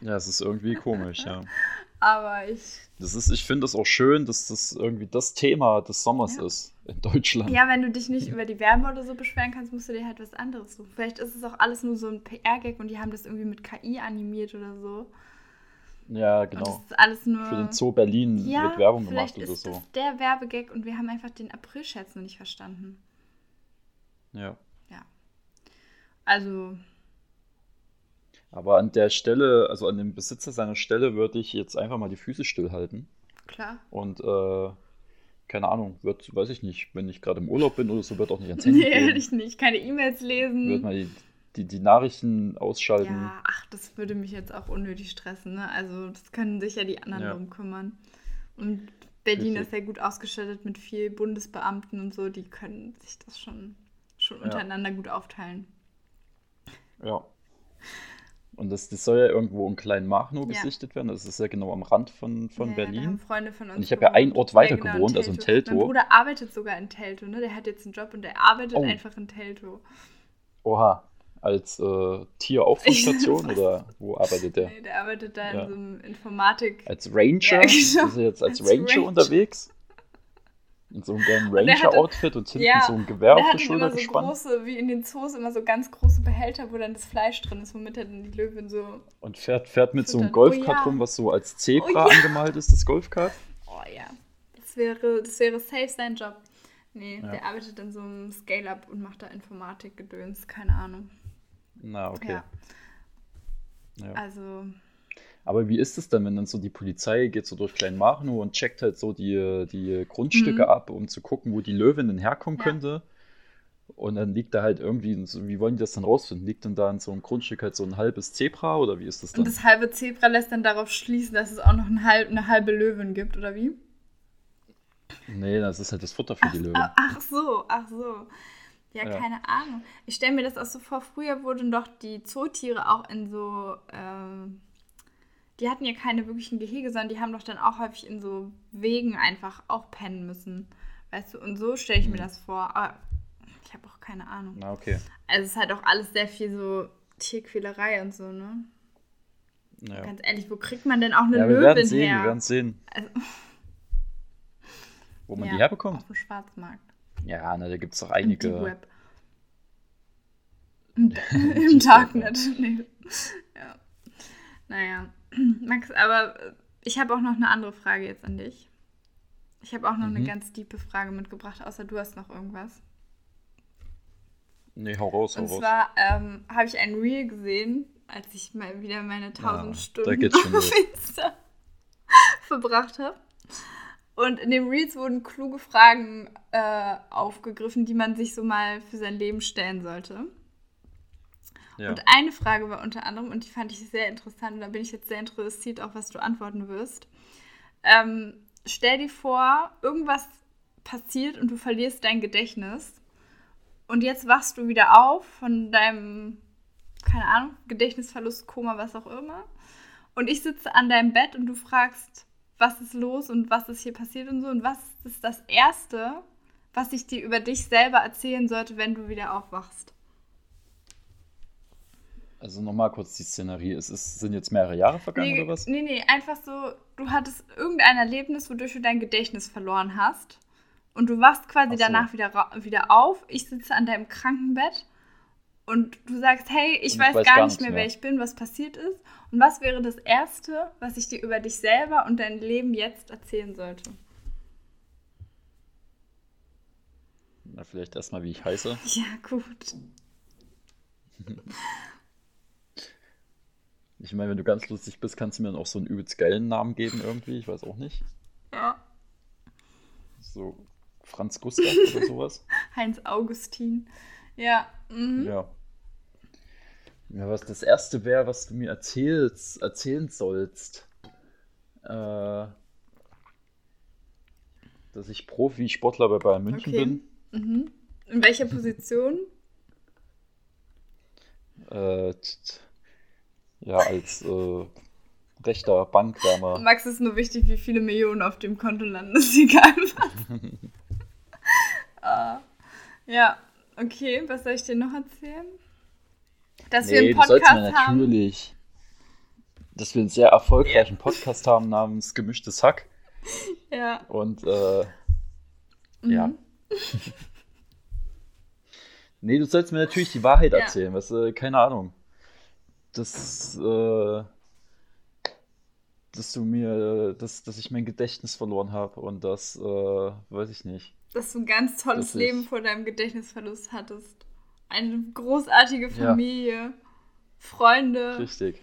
Ja, es ist irgendwie komisch, ja. Aber ich Das ist, ich finde es auch schön, dass das irgendwie das Thema des Sommers Ja. ist in Deutschland. Ja, wenn du dich nicht über die Wärme oder so beschweren kannst, musst du dir halt was anderes suchen. Vielleicht ist es auch alles nur so ein PR-Gag und die haben das irgendwie mit KI animiert oder so. Ja, genau. ist alles nur. Für den Zoo Berlin ja, wird Werbung gemacht oder ist so. das der Werbegag und wir haben einfach den April-Scherz noch nicht verstanden. Ja. Also, Aber an der Stelle, also an dem Besitzer seiner Stelle, würde ich jetzt einfach mal die Füße stillhalten. klar. Und äh, keine Ahnung, wird, weiß ich nicht, wenn ich gerade im Urlaub bin oder so, wird auch nicht ans Handy Nee, gehen. ehrlich nicht. Keine E-Mails lesen. Wird mal die, die, die Nachrichten ausschalten. Ja, ach, das würde mich jetzt auch unnötig stressen. Ne? Also, das können sich ja die anderen Ja. drum kümmern. Und Berlin Richtig. ist ja gut ausgestattet mit viel Bundesbeamten und so. Die können sich das schon, schon Ja. untereinander gut aufteilen. Ja. Und das, das soll ja irgendwo in Kleinmachnow Ja. gesichtet werden. Das ist ja genau am Rand von, von Ja, Berlin. Freunde von uns Und ich habe ja einen Ort weiter genau, gewohnt, also in Mein Teltow. Bruder arbeitet sogar in Teltow, ne? Der hat jetzt einen Job und der arbeitet Oh. einfach in Teltow. Oha. Als äh, Tierauffangstation Ich- oder wo arbeitet der? Nee, der arbeitet da Ja. in so einem Informatik. Als Ranger? Ja, genau. Ist er jetzt als, Als Ranger, Ranger. unterwegs? In so einem gelben Ranger-Outfit und hinten Ja, so ein Gewehr auf der dann immer Schulter so gespannt. große, wie in den Zoos, immer so ganz große Behälter, wo dann das Fleisch drin ist, womit er dann die Löwin so. Und fährt, fährt mit so einem. Golfkart Oh ja. rum, was so als Zebra Oh ja. angemalt ist, das Golfkart. Oh ja. Das wäre, das wäre safe sein Job. Nee, der arbeitet in so einem Scale-Up und macht da Informatik-Gedöns, keine Ahnung. Na, okay. Also, Aber wie ist es dann, wenn dann so die Polizei geht so durch Kleinmachnow und checkt halt so die, die Grundstücke mhm. ab, um zu gucken, wo die Löwin denn herkommen Ja. könnte? Und dann liegt da halt irgendwie, wie wollen die das dann rausfinden? Liegt denn da in so einem Grundstück halt so ein halbes Zebra oder wie ist das Und dann? das halbe Zebra lässt dann darauf schließen, dass es auch noch ein halb, eine halbe Löwin gibt, oder wie? Nee, das ist halt das Futter für Ach, die Löwin. ach, ach so, ach so. Ja, Ja. keine Ahnung. Ich stelle mir das auch so vor, früher wurden doch die Zootiere auch in so, ähm, die hatten ja keine wirklichen Gehege, sondern die haben doch dann auch häufig in so Wegen einfach auch pennen müssen. Weißt du, und so stelle ich mir Hm. das vor. Aber ich habe auch keine Ahnung. Na, okay. Also es ist halt auch alles sehr viel so Tierquälerei und so, ne? Ja. Ganz ehrlich, wo kriegt man denn auch eine Ja, wir Löwin werden sehen, her? wir werden sehen, Also, wo man ja, die herbekommt. Auf dem Schwarzmarkt. Ja, na, da gibt es doch Im einige. Web. Im, Im Web, Darknet. Nee. Ja. Naja. Max, aber ich habe auch noch eine andere Frage jetzt an dich. Ich habe auch noch eine Mhm. ganz tiefe Frage mitgebracht, außer du hast noch irgendwas. Nee, hau raus, hau Und raus. zwar ähm, habe ich ein Reel gesehen, als ich mal wieder meine 1000 Ah, da Stunden geht's schon auf los. Insta verbracht habe. Und in dem Reels wurden kluge Fragen äh, aufgegriffen, die man sich so mal für sein Leben stellen sollte. Ja. Und eine Frage war unter anderem, und die fand ich sehr interessant, und da bin ich jetzt sehr interessiert, auch was du antworten wirst. Ähm, stell dir vor, irgendwas passiert und du verlierst dein Gedächtnis. Und jetzt wachst du wieder auf von deinem, keine Ahnung, Gedächtnisverlust, Koma, was auch immer. Und ich sitze an deinem Bett und du fragst, was ist los und was ist hier passiert und so. Und was ist das Erste, was ich dir über dich selber erzählen sollte, wenn du wieder aufwachst? Also nochmal kurz die Szenerie. Es ist, sind jetzt mehrere Jahre vergangen Nee, oder was? nee, nee, einfach so, du hattest irgendein Erlebnis, wodurch du dein Gedächtnis verloren hast. Und du wachst quasi so. danach wieder, wieder auf. Ich sitze an deinem Krankenbett und du sagst, hey, ich ich weiß, weiß gar, gar nicht mehr, mehr. wer ich bin, was passiert ist. Und was wäre das Erste, was ich dir über dich selber und dein Leben jetzt erzählen sollte? Na, vielleicht erstmal, wie ich heiße. Ja, gut. Ich meine, wenn du ganz lustig bist, kannst du mir dann auch so einen übelst geilen Namen geben irgendwie. Ich weiß auch nicht. Ja. So Franz Gustav oder sowas. Heinz Augustin. Ja. Mhm. Ja. Ja, was das Erste wäre, was du mir erzählst, erzählen sollst. Äh, dass ich Profisportler bei Bayern München Okay. bin. Mhm. In welcher Position? Äh, ja, als äh, rechter Bankwärmer. Max ist nur wichtig, wie viele Millionen auf dem Konto landen. Ist egal was. Ah, ja, okay. Was soll ich dir noch erzählen? Dass wir Nee, einen du sollst mir Podcast haben. natürlich, dass wir einen sehr erfolgreichen Podcast haben namens Gemischtes Hack. Ja. Und äh, ja. Mhm. Nee, du sollst mir natürlich die Wahrheit Ja. erzählen, weißt du, keine Ahnung. Das, äh, dass du mir, dass, dass ich mein Gedächtnis verloren habe und das, äh, weiß ich nicht. Dass du ein ganz tolles Dass ich- Leben vor deinem Gedächtnisverlust hattest. Eine großartige Ja. Familie, Freunde. Richtig.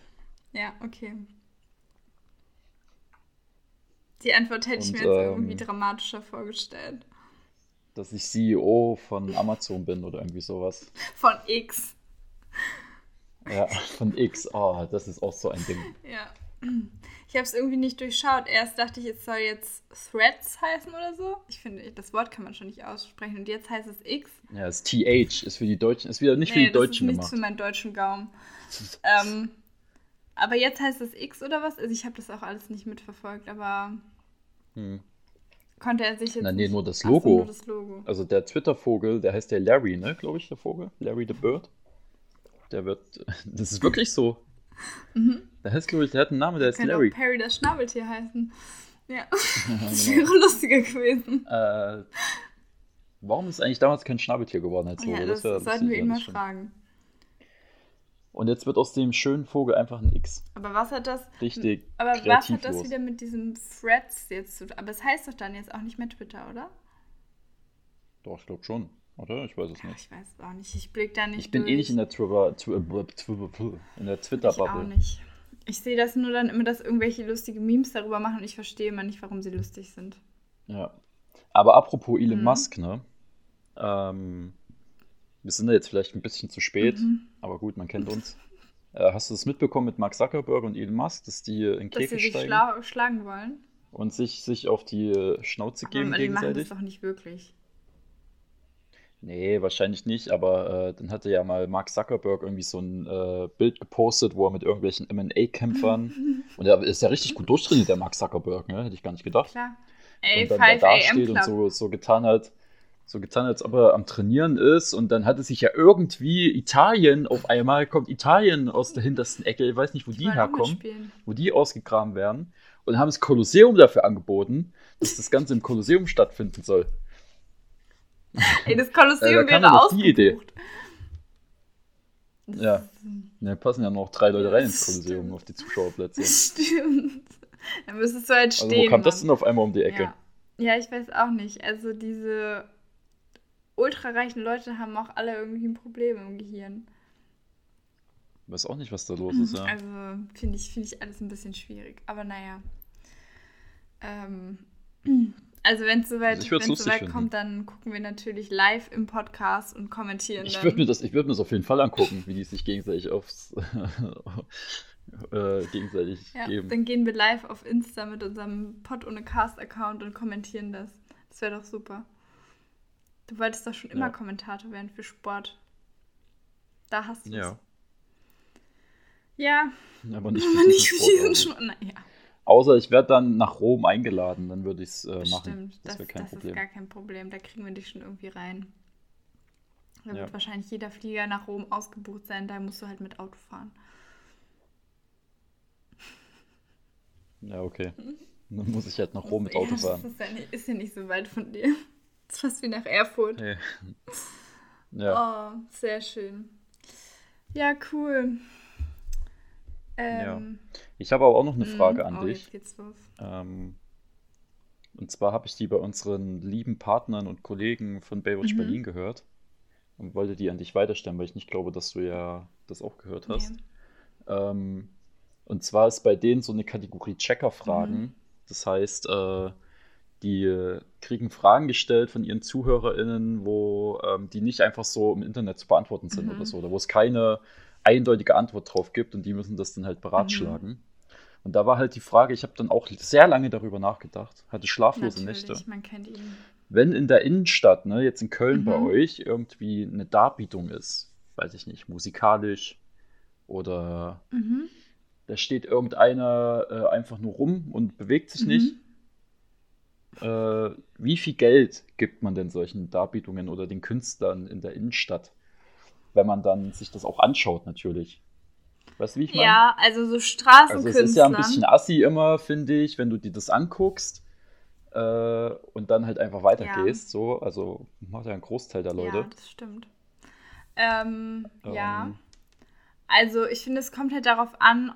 Ja, okay. Die Antwort hätte ich Und, mir jetzt ähm, irgendwie dramatischer vorgestellt. Dass ich CEO von Amazon bin oder irgendwie sowas. Von X. Ja, von X. Oh, das ist auch so ein Ding. Ja. Ich habe es irgendwie nicht durchschaut. Erst dachte ich, es soll jetzt Threads heißen oder so. Ich finde, das Wort kann man schon nicht aussprechen. Und jetzt heißt es X. Ja, das TH ist für die Deutschen, ist wieder nicht für Nee, die das Deutschen ist nichts gemacht. für meinen deutschen Gaumen. Ähm, aber jetzt heißt es X oder was? Also ich habe das auch alles nicht mitverfolgt, aber Hm. konnte er sich jetzt Na, nee, nicht... nur das Ach so, Logo. nur das Logo. Also der Twitter-Vogel, der heißt der Larry, ne, glaube ich, der Vogel. Larry the Bird. Der wird, das ist wirklich so. Mhm. Der heißt, glaube ich, der hat einen Namen, der ist Könnte Larry. auch Perry das Schnabeltier heißen. Ja, das genau. wäre lustiger gewesen. Äh, warum ist eigentlich damals kein Schnabeltier geworden als Logo? ja, das, wär- sollten wir ihn mal das fragen. Und jetzt wird aus dem schönen Vogel einfach ein X. Aber was hat das... Richtig Aber was hat das wieder mit diesem Threads jetzt zu tun? Aber es heißt doch dann jetzt auch nicht mehr Twitter, oder? Doch, ich glaube schon, oder? Ich weiß es nicht. ich weiß auch nicht. Ich blick da nicht Ich bin durch. eh nicht in der Twitter, Twitter in der Ich auch Twitter-Bubble. nicht. Ich sehe das nur dann immer, dass irgendwelche lustige Memes darüber machen und ich verstehe immer nicht, warum sie lustig sind. Ja. Aber apropos Elon mhm. Musk, ne? Ähm, wir sind da jetzt vielleicht ein bisschen zu spät, mhm. aber gut, man kennt uns. Äh, hast du das mitbekommen mit Mark Zuckerberg und Elon Musk, dass die in Käfig dass sie sich schla schlagen wollen? Und sich, sich auf die äh, Schnauze aber geben aber gegenseitig? Die machen das doch nicht wirklich. Nee, wahrscheinlich nicht, aber äh, dann hatte ja mal Mark Zuckerberg irgendwie so ein äh, Bild gepostet, wo er mit irgendwelchen MMA-Kämpfern, und er ist ja richtig gut durchtrainiert, der Mark Zuckerberg, ne? hätte ich gar nicht gedacht. Klar. Und dann da, da steht und so, so getan hat, so getan, als ob er am Trainieren ist und dann hatte sich ja irgendwie Italien auf einmal, kommt Italien aus der hintersten Ecke, ich weiß nicht, wo die, die herkommen, wo die ausgegraben werden und haben das Kolosseum dafür angeboten, dass das Ganze im Kolosseum stattfinden soll. Ey, das Kolosseum ja, wäre ausgebucht. Die Idee. Ja. ja, passen ja noch drei Leute rein ins Kolosseum auf die Zuschauerplätze. Stimmt. Dann müsstest du halt stehen. Also wo kam Mann. das denn auf einmal um die Ecke? Ja. ja, ich weiß auch nicht. Also diese ultrareichen Leute haben auch alle irgendwie ein Problem im Gehirn. Ich weiß auch nicht, was da los ist, ja. Also finde ich, find ich alles ein bisschen schwierig. Aber naja. Ähm, also wenn es soweit, also soweit kommt, dann gucken wir natürlich live im Podcast und kommentieren. Ich würde mir das, ich würde mir das auf jeden Fall angucken, wie die sich gegenseitig aufs äh, gegenseitig ja, geben. Dann gehen wir live auf Insta mit unserem Pod ohne Cast-Account und kommentieren das. Das wäre doch super. Du wolltest doch schon immer ja. Kommentator werden für Sport. Da hast du es. Ja. Ja. Aber nicht für nicht für diesen Sport. Naja. Außer ich werde dann nach Rom eingeladen, dann würde ich es äh, machen. Stimmt, das, das, kein das Problem. ist gar kein Problem. Da kriegen wir dich schon irgendwie rein. Da ja. wird wahrscheinlich jeder Flieger nach Rom ausgebucht sein, da musst du halt mit Auto fahren. Ja, okay. Dann muss ich halt nach Rom mit Auto fahren. Das ist ja, nicht, ist ja nicht so weit von dir. Das ist fast wie nach Erfurt. Hey. Ja. Oh, sehr schön. Ja, cool. Ähm, ja. Ich habe aber auch noch eine hm, Frage an oh, dich. Jetzt geht's los. Ähm, und zwar habe ich die bei unseren lieben Partnern und Kollegen von Baywatch mhm. Berlin gehört und wollte die an dich weiterstellen, weil ich nicht glaube, dass du ja das auch gehört hast. Nee. Ähm, und zwar ist bei denen so eine Kategorie Checker-Fragen. Mhm. Das heißt, äh, die kriegen Fragen gestellt von ihren ZuhörerInnen, wo ähm, die nicht einfach so im Internet zu beantworten sind mhm. oder so, oder wo es keine eindeutige Antwort drauf gibt und die müssen das dann halt beratschlagen. Mhm. Und da war halt die Frage, ich habe dann auch sehr lange darüber nachgedacht, hatte schlaflose Natürlich, Nächte. Man kennt ihn. Wenn in der Innenstadt, ne, jetzt in Köln mhm. bei euch, irgendwie eine Darbietung ist, weiß ich nicht, musikalisch oder mhm. da steht irgendeiner äh, einfach nur rum und bewegt sich mhm. nicht. Äh, wie viel Geld gibt man denn solchen Darbietungen oder den Künstlern in der Innenstadt? Wenn man dann sich das auch anschaut, natürlich. Weißt du, wie ich meine? Ja, also so Straßenkünstler. Also es ist ja ein bisschen assi immer, finde ich, wenn du dir das anguckst äh, und dann halt einfach weitergehst. Ja. So, also macht ja einen Großteil der Leute. Ja, das stimmt. Ähm, ähm, ja. Also ich finde, es kommt halt darauf an,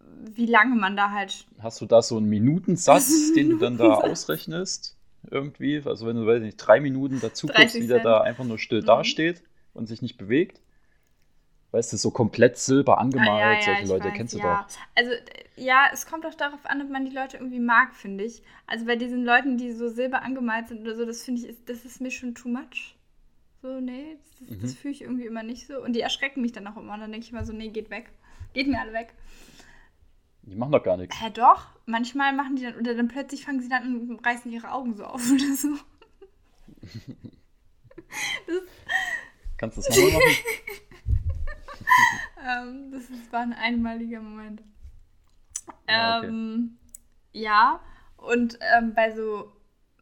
wie lange man da halt. Hast du da so einen Minutensatz, den du dann da ausrechnest? Irgendwie? Also wenn du, weiß nicht, drei Minuten dazu guckst, wie der da einfach nur still mhm. dasteht und sich nicht bewegt. Weißt du, so komplett silber angemalt, ah, ja, ja, solche Leute weiß, kennst du ja. doch. Also, ja, es kommt auch darauf an, ob man die Leute irgendwie mag, finde ich. Also bei diesen Leuten, die so silber angemalt sind oder so, das finde ich, ist, das ist mir schon too much. So, nee, das, mhm. das fühle ich irgendwie immer nicht so. Und die erschrecken mich dann auch immer. Und dann denke ich immer so, nee, geht weg. Geht mir alle weg. Die machen doch gar nichts. Hä, doch. Manchmal machen die dann, oder dann plötzlich fangen sie dann an und reißen ihre Augen so auf oder so. das, Kannst du das nochmal machen? ähm, das ist, war ein einmaliger Moment. Ja, okay. ähm, ja und ähm, bei so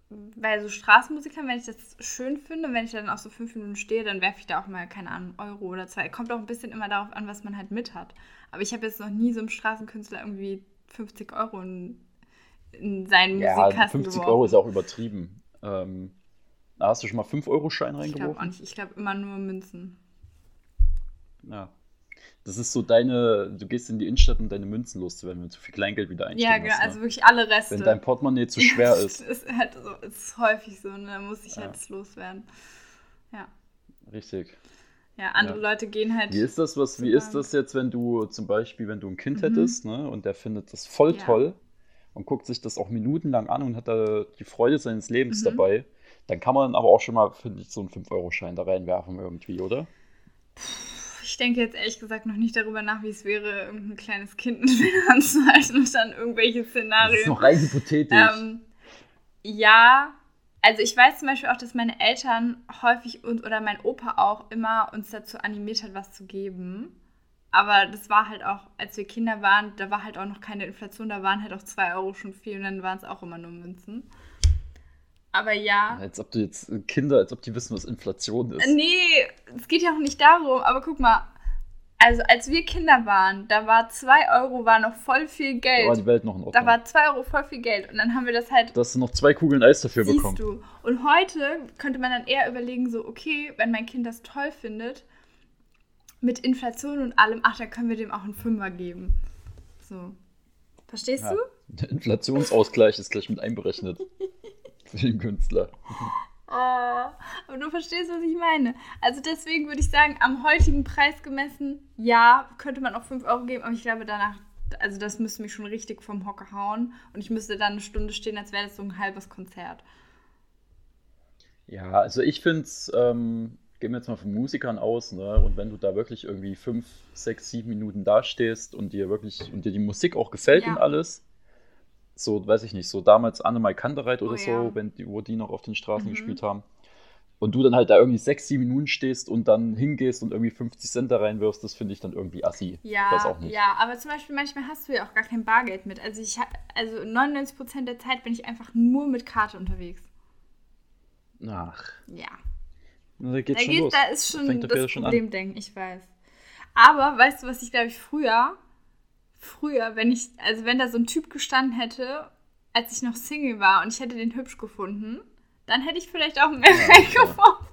bei so Straßenmusikern, wenn ich das schön finde, wenn ich dann auch so fünf Minuten stehe, dann werfe ich da auch mal, keine Ahnung, Euro oder zwei. Kommt auch ein bisschen immer darauf an, was man halt mit hat. Aber ich habe jetzt noch nie so einem Straßenkünstler irgendwie 50 Euro in, in seinen ja, Musikkasten 50 geworfen. Euro ist auch übertrieben. Ähm, Hast du schon mal 5-Euro-Schein reingeworfen? Ich glaube nicht. Ich glaube immer nur Münzen. Ja. Das ist so deine, du gehst in die Innenstadt, um deine Münzen loszuwerden, wenn du zu viel Kleingeld wieder einstecken Ja, genau, hast, ne? also wirklich alle Reste. Wenn dein Portemonnaie zu schwer ist. ist halt so, ist häufig so, ne? dann muss ich ja. halt loswerden. Ja. Richtig. Ja, andere ja. Leute gehen halt. Wie ist das, was, wie ist das jetzt, wenn du zum Beispiel, wenn du ein Kind mhm. hättest, ne, und der findet das voll ja. toll und guckt sich das auch minutenlang an und hat da die Freude seines Lebens mhm. dabei, dann kann man aber auch schon mal, finde ich, so einen 5-Euro-Schein da reinwerfen irgendwie, oder? Ich denke jetzt ehrlich gesagt noch nicht darüber nach, wie es wäre, irgendein kleines Kind mit anzuhalten und dann irgendwelche Szenarien. Das ist noch rein hypothetisch. Ähm, ja, also ich weiß zum Beispiel auch, dass meine Eltern häufig und oder mein Opa auch immer uns dazu animiert hat, was zu geben. Aber das war halt auch, als wir Kinder waren, da war halt auch noch keine Inflation, da waren halt auch 2 Euro schon viel und dann waren es auch immer nur Münzen. Aber ja. Als ob du jetzt Kinder, als ob die wissen, was Inflation ist. Nee, es geht ja auch nicht darum, aber guck mal, also als wir Kinder waren, da war 2 Euro war noch voll viel Geld. Da war die Welt noch in Ordnung. Da war 2 Euro voll viel Geld. Und dann haben wir das halt. Da hast du noch zwei Kugeln Eis dafür siehst bekommen. du. Und heute könnte man dann eher überlegen, so, okay, wenn mein Kind das toll findet, mit Inflation und allem, ach, dann können wir dem auch einen Fünfer geben. So. Verstehst ja. du? Der Inflationsausgleich ist gleich mit einberechnet. für den Künstler. Oh, aber du verstehst, was ich meine. Also deswegen würde ich sagen, am heutigen Preis gemessen, ja, könnte man auch 5 Euro geben, aber ich glaube danach, also das müsste mich schon richtig vom Hocker hauen und ich müsste dann eine Stunde stehen, als wäre das so ein halbes Konzert. Ja, also ich finde es, ähm, gehen wir jetzt mal von Musikern aus, ne? Und wenn du da wirklich irgendwie 5, 6, 7 Minuten dastehst und dir wirklich, und dir die Musik auch gefällt ja. und alles, so, weiß ich nicht, so damals Annemai Kantereit oder oh, so, ja. wenn die, wo die noch auf den Straßen mhm. gespielt haben. Und du dann halt da irgendwie sechs, sieben Minuten stehst und dann hingehst und irgendwie 50 Cent da reinwirfst, das finde ich dann irgendwie assi. Ja, weiß auch nicht. ja, aber zum Beispiel manchmal hast du ja auch gar kein Bargeld mit. Also ich also 99% der Zeit bin ich einfach nur mit Karte unterwegs. Ach. Ja. Da geht's da schon geht, los. Da ist schon das Problem, denken, ich weiß. Aber weißt du, was ich glaube ich früher früher, wenn ich, also wenn da so ein Typ gestanden hätte, als ich noch Single war und ich hätte den hübsch gefunden, dann hätte ich vielleicht auch mehr ja, reingeworfen.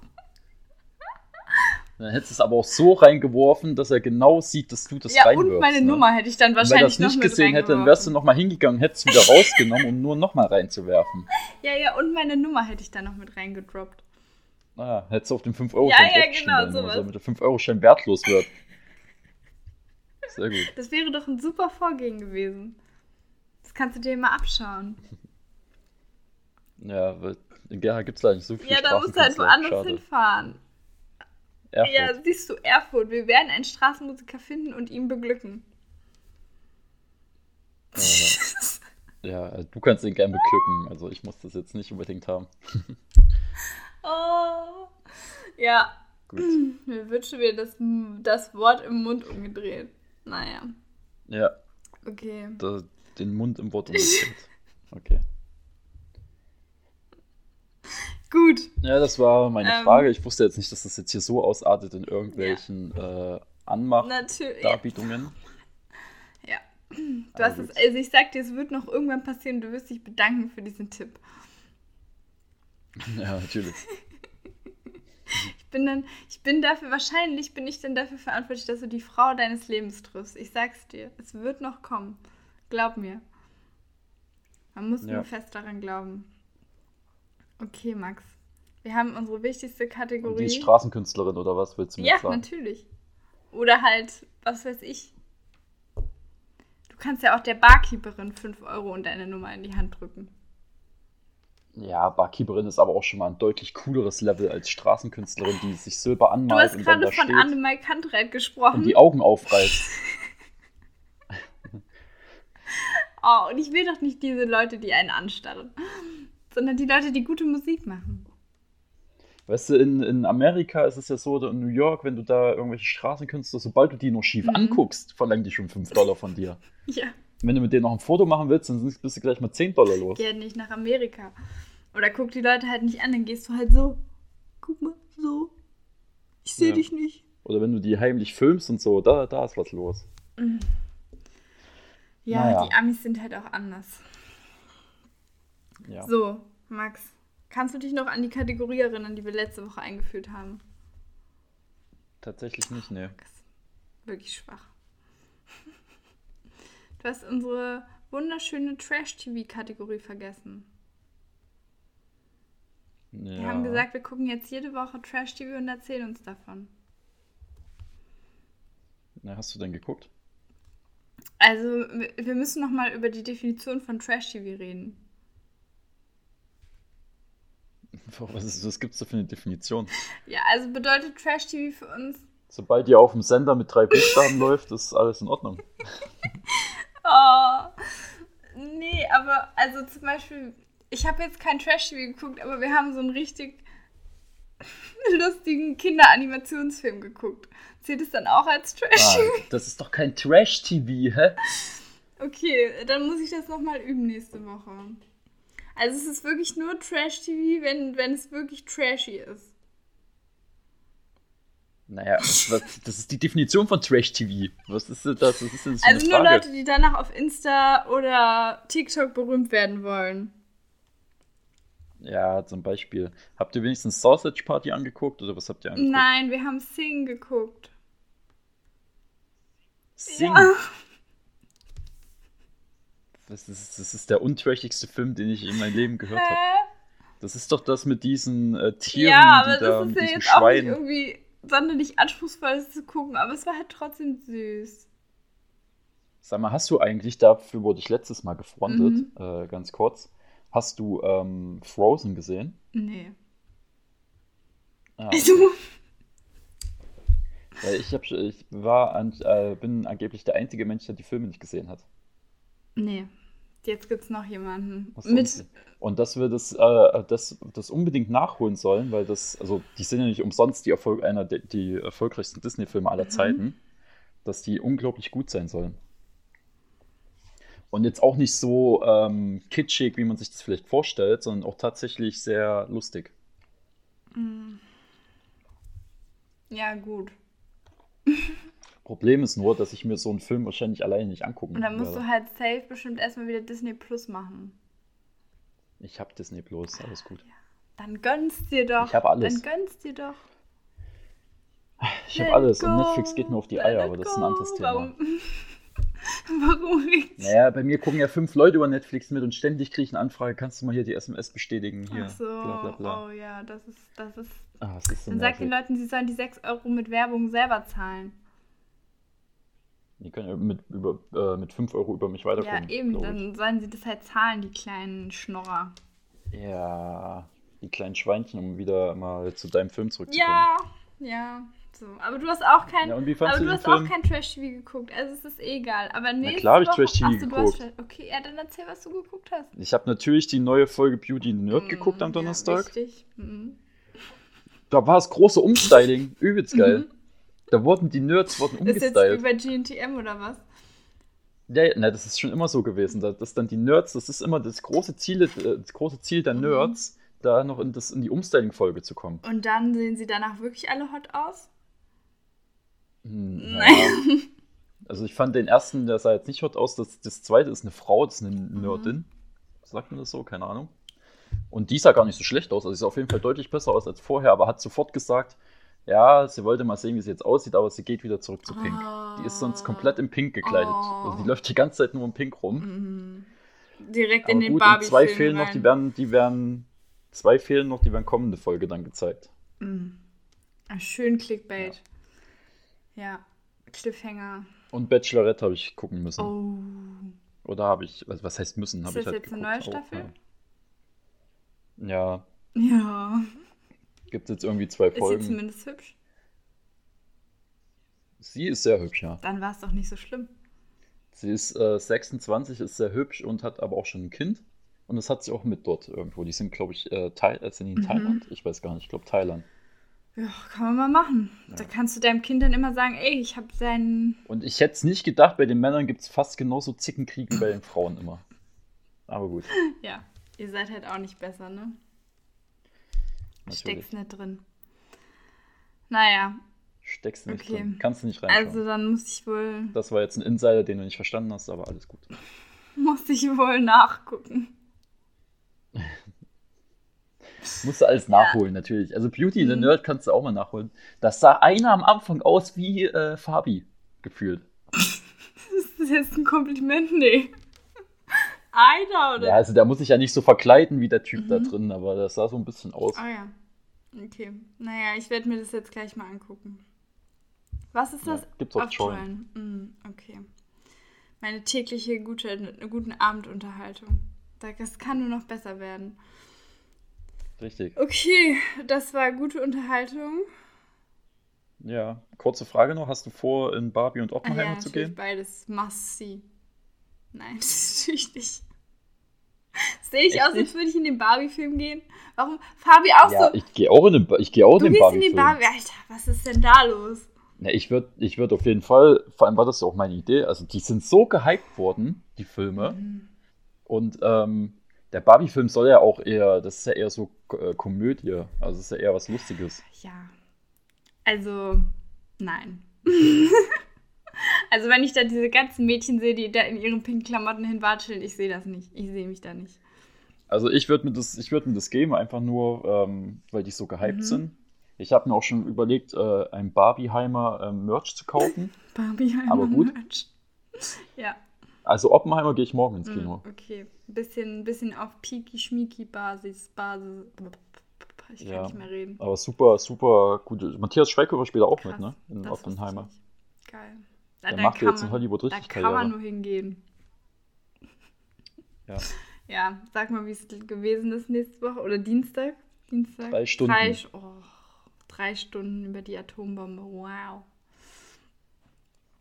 Dann hättest du es aber auch so reingeworfen, dass er genau sieht, dass du das ja, reinwirfst. Und meine ne? Nummer hätte ich dann wahrscheinlich noch Wenn er das nicht gesehen hätte, dann wärst du nochmal hingegangen, hättest es wieder rausgenommen, um nur nochmal reinzuwerfen. Ja, ja, und meine Nummer hätte ich dann noch mit reingedroppt. Ah, hättest du auf den 5-Euro-Schein Ja, ja, genau, sowas. damit der 5-Euro-Schein wertlos wird. Sehr gut. Das wäre doch ein super Vorgehen gewesen. Das kannst du dir mal abschauen. Ja, weil in Gerha gibt es da nicht so viel Ja, da musst du halt woanders Schade. hinfahren. Erfurt. Ja, siehst du, Erfurt. Wir werden einen Straßenmusiker finden und ihn beglücken. Ja, ja, du kannst ihn gern beglücken. Also ich muss das jetzt nicht unbedingt haben. oh. Ja. Gut. Mir wird schon wieder das, das Wort im Mund umgedreht. Naja. Ja. Okay. Da, den Mund im Wort umgekehrt. Okay. Gut. Ja, das war meine ähm, Frage. Ich wusste jetzt nicht, dass das jetzt hier so ausartet in irgendwelchen ja. äh, Anmach-Darbietungen. Ja. Du hast es, also ich sag dir, es wird noch irgendwann passieren. Du wirst dich bedanken für diesen Tipp. Ja, natürlich. Ich bin dann, ich bin dafür, wahrscheinlich bin ich dann dafür verantwortlich, dass du die Frau deines Lebens triffst. Ich sag's dir, es wird noch kommen. Glaub mir. Man muss ja. nur fest daran glauben. Okay, Max. Wir haben unsere wichtigste Kategorie. Und die Straßenkünstlerin oder was willst du mir ja, sagen? Ja, natürlich. Oder halt, was weiß ich. Du kannst ja auch der Barkeeperin 5 Euro und deine Nummer in die Hand drücken. Ja, Barkeeperin ist aber auch schon mal ein deutlich cooleres Level als Straßenkünstlerin, die sich Silber anmalt. Du hast gerade von Annemai Kantreit gesprochen. Und die Augen aufreißt. oh, und ich will doch nicht diese Leute, die einen anstarren, sondern die Leute, die gute Musik machen. Weißt du, in, in Amerika ist es ja so, oder in New York, wenn du da irgendwelche Straßenkünstler, sobald du die noch schief mhm. anguckst, verlangen die schon 5 Dollar von dir. ja. Wenn du mit denen noch ein Foto machen willst, dann bist du gleich mal 10 Dollar los. Geh nicht nach Amerika. Oder guck die Leute halt nicht an, dann gehst du halt so. Guck mal, so. Ich sehe ja. dich nicht. Oder wenn du die heimlich filmst und so, da, da ist was los. Mhm. Ja, naja. die Amis sind halt auch anders. Ja. So, Max, kannst du dich noch an die Kategorie erinnern, die wir letzte Woche eingeführt haben? Tatsächlich nicht, ne. Wirklich schwach. Du hast unsere wunderschöne Trash-TV-Kategorie vergessen. Ja. Wir haben gesagt, wir gucken jetzt jede Woche Trash-TV und erzählen uns davon. Na, hast du denn geguckt? Also, wir müssen noch mal über die Definition von Trash-TV reden. Was, ist, was gibt's da für eine Definition? Ja, also bedeutet Trash-TV für uns. Sobald ihr auf dem Sender mit drei Buchstaben läuft, ist alles in Ordnung. Oh, nee, aber also zum Beispiel, ich habe jetzt kein Trash-TV geguckt, aber wir haben so einen richtig lustigen Kinderanimationsfilm geguckt. Zählt es dann auch als Ah, Trash-TV? das ist doch kein Trash-TV, hä? Okay, dann muss ich das nochmal üben nächste Woche. Also es ist wirklich nur Trash-TV, wenn, wenn es wirklich trashy ist. Naja, was, das ist die Definition von Trash-TV. Was ist das? Was ist das Also nur? Leute, die danach auf Insta oder TikTok berühmt werden wollen. Ja, zum Beispiel. Habt ihr wenigstens Sausage Party angeguckt oder was habt ihr angeguckt? Nein, wir haben Sing geguckt. Sing. Ja. Das, ist, das ist der untrashigste Film, den ich in meinem Leben gehört habe. Hä? Das ist doch das mit diesen äh, Tieren, Ja, die aber da das ist ja jetzt auch nicht irgendwie sonderlich anspruchsvoll, das zu gucken, aber es war halt trotzdem süß. Sag mal, hast du eigentlich, dafür wurde ich letztes Mal gefrontet, Mhm. äh, ganz kurz, hast du ähm, Frozen gesehen? Nee. Ah, Also, Weil ich, hab, ich war an, äh, bin angeblich der einzige Mensch, der die Filme nicht gesehen hat. nee. Jetzt gibt's noch jemanden. Mit? Und dass wir das, äh, das, das unbedingt nachholen sollen, weil das, also die sind ja nicht umsonst die, Erfolg, einer der die erfolgreichsten Disney-Filme aller Mhm. Zeiten, dass die unglaublich gut sein sollen. Und jetzt auch nicht so ähm, kitschig, wie man sich das vielleicht vorstellt, sondern auch tatsächlich sehr lustig. ja, gut. Problem ist nur, dass ich mir so einen Film wahrscheinlich alleine nicht angucken Und dann musst werde. du halt safe bestimmt erstmal wieder Disney Plus machen. Ich habe Disney Plus, alles gut. Dann gönnst dir doch. Ich hab alles. Dann gönnst dir doch. Ich Let habe alles it und go, Netflix geht mir auf die let Eier, aber das ist ein anderes go. Thema. Warum, Warum regt's? Naja, bei mir gucken ja fünf Leute über Netflix mit und ständig kriege ich eine Anfrage, kannst du mal hier die SMS bestätigen? Hier, Ach so, bla bla bla. oh ja, das ist, das ist. Ah, es ist so Dann sag den nervig. Leuten, sie sollen die 6 Euro mit Werbung selber zahlen. Die können ja mit, über, äh, mit 5 Euro über mich weiterkommen. ja, eben, dann sollen sie das halt zahlen, die kleinen Schnorrer. Ja, die kleinen Schweinchen, um wieder mal zu deinem Film zurückzukommen. Ja, ja. So. Aber du hast auch kein, Ja, aber du hast auch Film? kein Trash-TV geguckt. Also es ist eh egal. Aber nächste klar hab ich. Trash-TV geguckt. Trash- Okay, ja, dann erzähl, was du geguckt hast. Ich habe natürlich die neue Folge Beauty and Nerd geguckt am Mm, Donnerstag. Ja, richtig. Mhm. da war es große Umstyling, übelst geil. Mhm. Da wurden die Nerds wurden Ist jetzt wie umgestylt. bei GNTM oder was? Ja, ja, na, das ist schon immer so gewesen. Da- Dass dann die Nerds, das ist immer das große Ziel, äh, das große Ziel der Mhm. Nerds, da noch in, das, in die Umstyling-Folge zu kommen. Und dann sehen sie danach wirklich alle hot aus? Hm, naja. Also ich fand den ersten, der sah jetzt nicht hot aus. Das, das zweite ist eine Frau, das ist eine Mhm. Nerdin. Sagt man das so? Keine Ahnung. Und die sah gar nicht so schlecht aus. Also sie sah auf jeden Fall deutlich besser aus als vorher, aber hat sofort gesagt, ja, sie wollte mal sehen, wie sie jetzt aussieht, aber sie geht wieder zurück zu Pink. Die ist sonst komplett in Pink gekleidet. Oh. Also die läuft die ganze Zeit nur in Pink rum. Mhm. Direkt Aber in den gut, barbie und zwei fehlen noch, die werden, die werden, zwei fehlen noch, die werden kommende Folge dann gezeigt. Mhm. Ah, schön Clickbait. Ja. Cliffhanger. Und Bachelorette habe ich gucken müssen. Oh. Oder habe ich, was, was heißt müssen? Ist ich das halt jetzt eine geguckt neue auch, Staffel? Ja, Ja. gibt es jetzt irgendwie zwei Ist sie Folgen. zumindest hübsch? Sie ist sehr hübsch, ja. Dann war es doch nicht so schlimm. Sie ist äh, 26, ist sehr hübsch und hat aber auch schon ein Kind. Und das hat sie auch mit dort irgendwo. Die sind, glaube ich, äh, Thai äh, sind in Mhm. Thailand? Ich weiß gar nicht. Ich glaube Thailand. Ja, kann man mal machen. Da kannst du deinem Kind dann immer sagen, ey, ich habe seinen. Und ich hätte es nicht gedacht, bei den Männern gibt es fast genauso Zickenkrieg wie bei den Frauen immer. Aber gut, Ja, ihr seid halt auch nicht besser, ne? natürlich. Steckst nicht drin. Naja, Steckst du nicht Okay. drin. Kannst du nicht reinschauen. also dann muss ich wohl, Das war jetzt ein Insider, den du nicht verstanden hast, aber alles gut. muss ich wohl nachgucken. Musst du alles nachholen, natürlich. Also Beauty in the Nerd kannst du auch mal nachholen. Das sah einer am Anfang aus wie äh, Fabi, gefühlt. Ist das jetzt ein Kompliment? Nee. Einer oder? Ja, also da muss ich ja nicht so verkleiden wie der Typ da Mhm. drin, aber das sah so ein bisschen aus. Ah ja. Okay. Naja, ich werde mir das jetzt gleich mal angucken. Was ist das? Ja, gibt's auf Join. Mm, okay. Meine tägliche gute, guten Abendunterhaltung. Das kann nur noch besser werden. Richtig. Okay, das war gute Unterhaltung. Ja, kurze Frage noch. Hast du vor, in Barbie und Oppenheimer ah, ja, zu gehen? beides must see. Nein, natürlich nicht. Sehe ich Echt aus, als würde ich in den Barbie-Film gehen? Warum? Fabi auch ja, so. Ich gehe auch in den, ich geh auch du in den Barbie-Film. Barbie. Alter, was ist denn da los? Na, ich würde ich würd auf jeden Fall, vor allem war das ja auch meine Idee, also die sind so gehypt worden, die Filme. Mhm. Und ähm, der Barbie-Film soll ja auch eher, das ist ja eher so äh, Komödie, also das ist ja eher was Lustiges. Ja. Also, nein. also, wenn ich da diese ganzen Mädchen sehe, die da in ihren pinken Klamotten hinwatscheln, ich sehe das nicht. Ich sehe mich da nicht. Also, ich würde mir, das, würd mir das geben, einfach nur, ähm, weil die so gehypt mhm. sind. Ich habe mir auch schon überlegt, äh, ein Barbieheimer äh, Merch zu kaufen. Barbieheimer Aber gut. Merch. ja. Also Oppenheimer gehe ich morgen ins hm, Kino. Okay, bisschen, bisschen auf Piki-Schmiki-Basis. Basis. Ich kann ja, nicht mehr reden. Aber super, super gut. Matthias Schweighöfer spielt auch Krass, mit, ne? In Oppenheimer. Geil. Der da macht jetzt in Hollywood richtig Da kann Karriere. man nur hingehen. Ja. Ja, sag mal, wie es gewesen ist nächste Woche oder Dienstag. Dienstag. Drei Stunden. Drei, oh, drei Stunden über die Atombombe. Wow.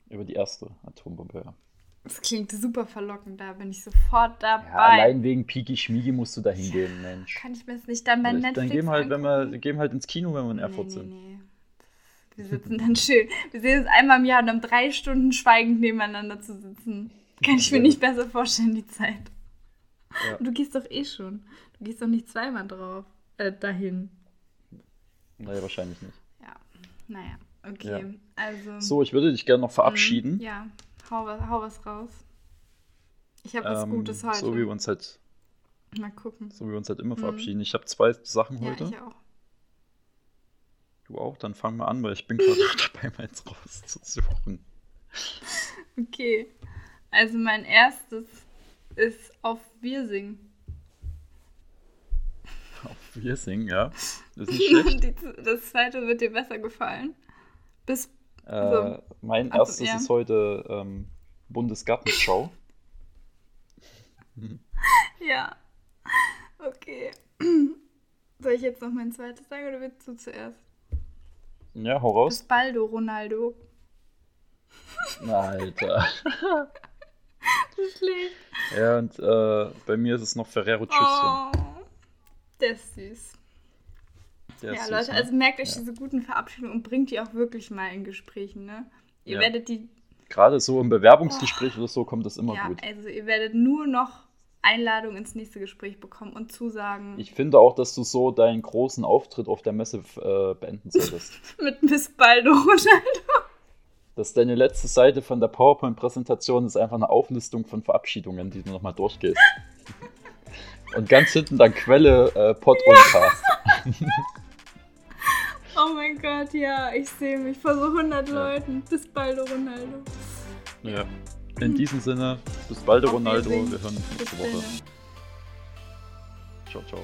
Über die erste Atombombe, ja. Das klingt super verlockend, da bin ich sofort dabei. Ja, allein wegen Piki Schmiegi musst du da hingehen, Mensch. Kann ich mir das nicht dann bei Netflix Dann gehen wir halt, wenn wir, gehen halt ins Kino, wenn wir in Erfurt nee, sind. Nee, nee. Wir sitzen dann schön. Wir sehen uns einmal im Jahr und haben drei Stunden schweigend nebeneinander zu sitzen. Kann ich mir nicht besser vorstellen, die Zeit. Ja. Und du gehst doch eh schon. Du gehst doch nicht zweimal drauf. Äh, dahin. Naja, wahrscheinlich nicht. Ja, naja, okay. Ja. Also. So, ich würde dich gerne noch verabschieden. Mhm, ja. Hau was, hau was raus. Ich habe was ähm, Gutes heute. So wie wir uns halt. Mal gucken. So wie wir uns halt immer mhm. verabschieden. Ich habe zwei Sachen ja, heute. Ich auch. Du auch? Dann fang mal an, weil ich bin gerade dabei, meins rauszusuchen. Okay. Also mein erstes ist auf Wirsing. Auf Wirsing, ja. Das ist nicht schlecht. Die, das zweite wird dir besser gefallen. Bis äh, mein also, erstes ja. ist heute ähm, Bundesgartenschau. ja. Okay. Soll ich jetzt noch mein zweites sagen oder willst du zuerst? Ja, hau raus. Baldo Ronaldo. Na, Alter. das ist schlecht. Ja, und äh, bei mir ist es noch Ferrero Tschüsschen. Oh, der ist süß. Der ja, Leute, ne? also merkt euch ja. diese guten Verabschiedungen und bringt die auch wirklich mal in Gesprächen, ne? Ihr ja. werdet die. Gerade so im Bewerbungsgespräch oh. oder so kommt das immer ja, gut. Also ihr werdet nur noch Einladung ins nächste Gespräch bekommen und Zusagen. Ich finde auch, dass du so deinen großen Auftritt auf der Messe äh, beenden solltest. Mit Miss Baldo Ronaldo. Dass deine letzte Seite von der PowerPoint-Präsentation ist einfach eine Auflistung von Verabschiedungen, die du nochmal durchgehst. und ganz hinten dann Quelle äh, Pod und Cast. Oh mein Gott, ja, ich sehe mich vor so 100 ja. Leuten. Bis bald, Ronaldo. Ja. In diesem Sinne, bis bald, Ronaldo. Wir hören uns nächste Woche. Ciao, ciao.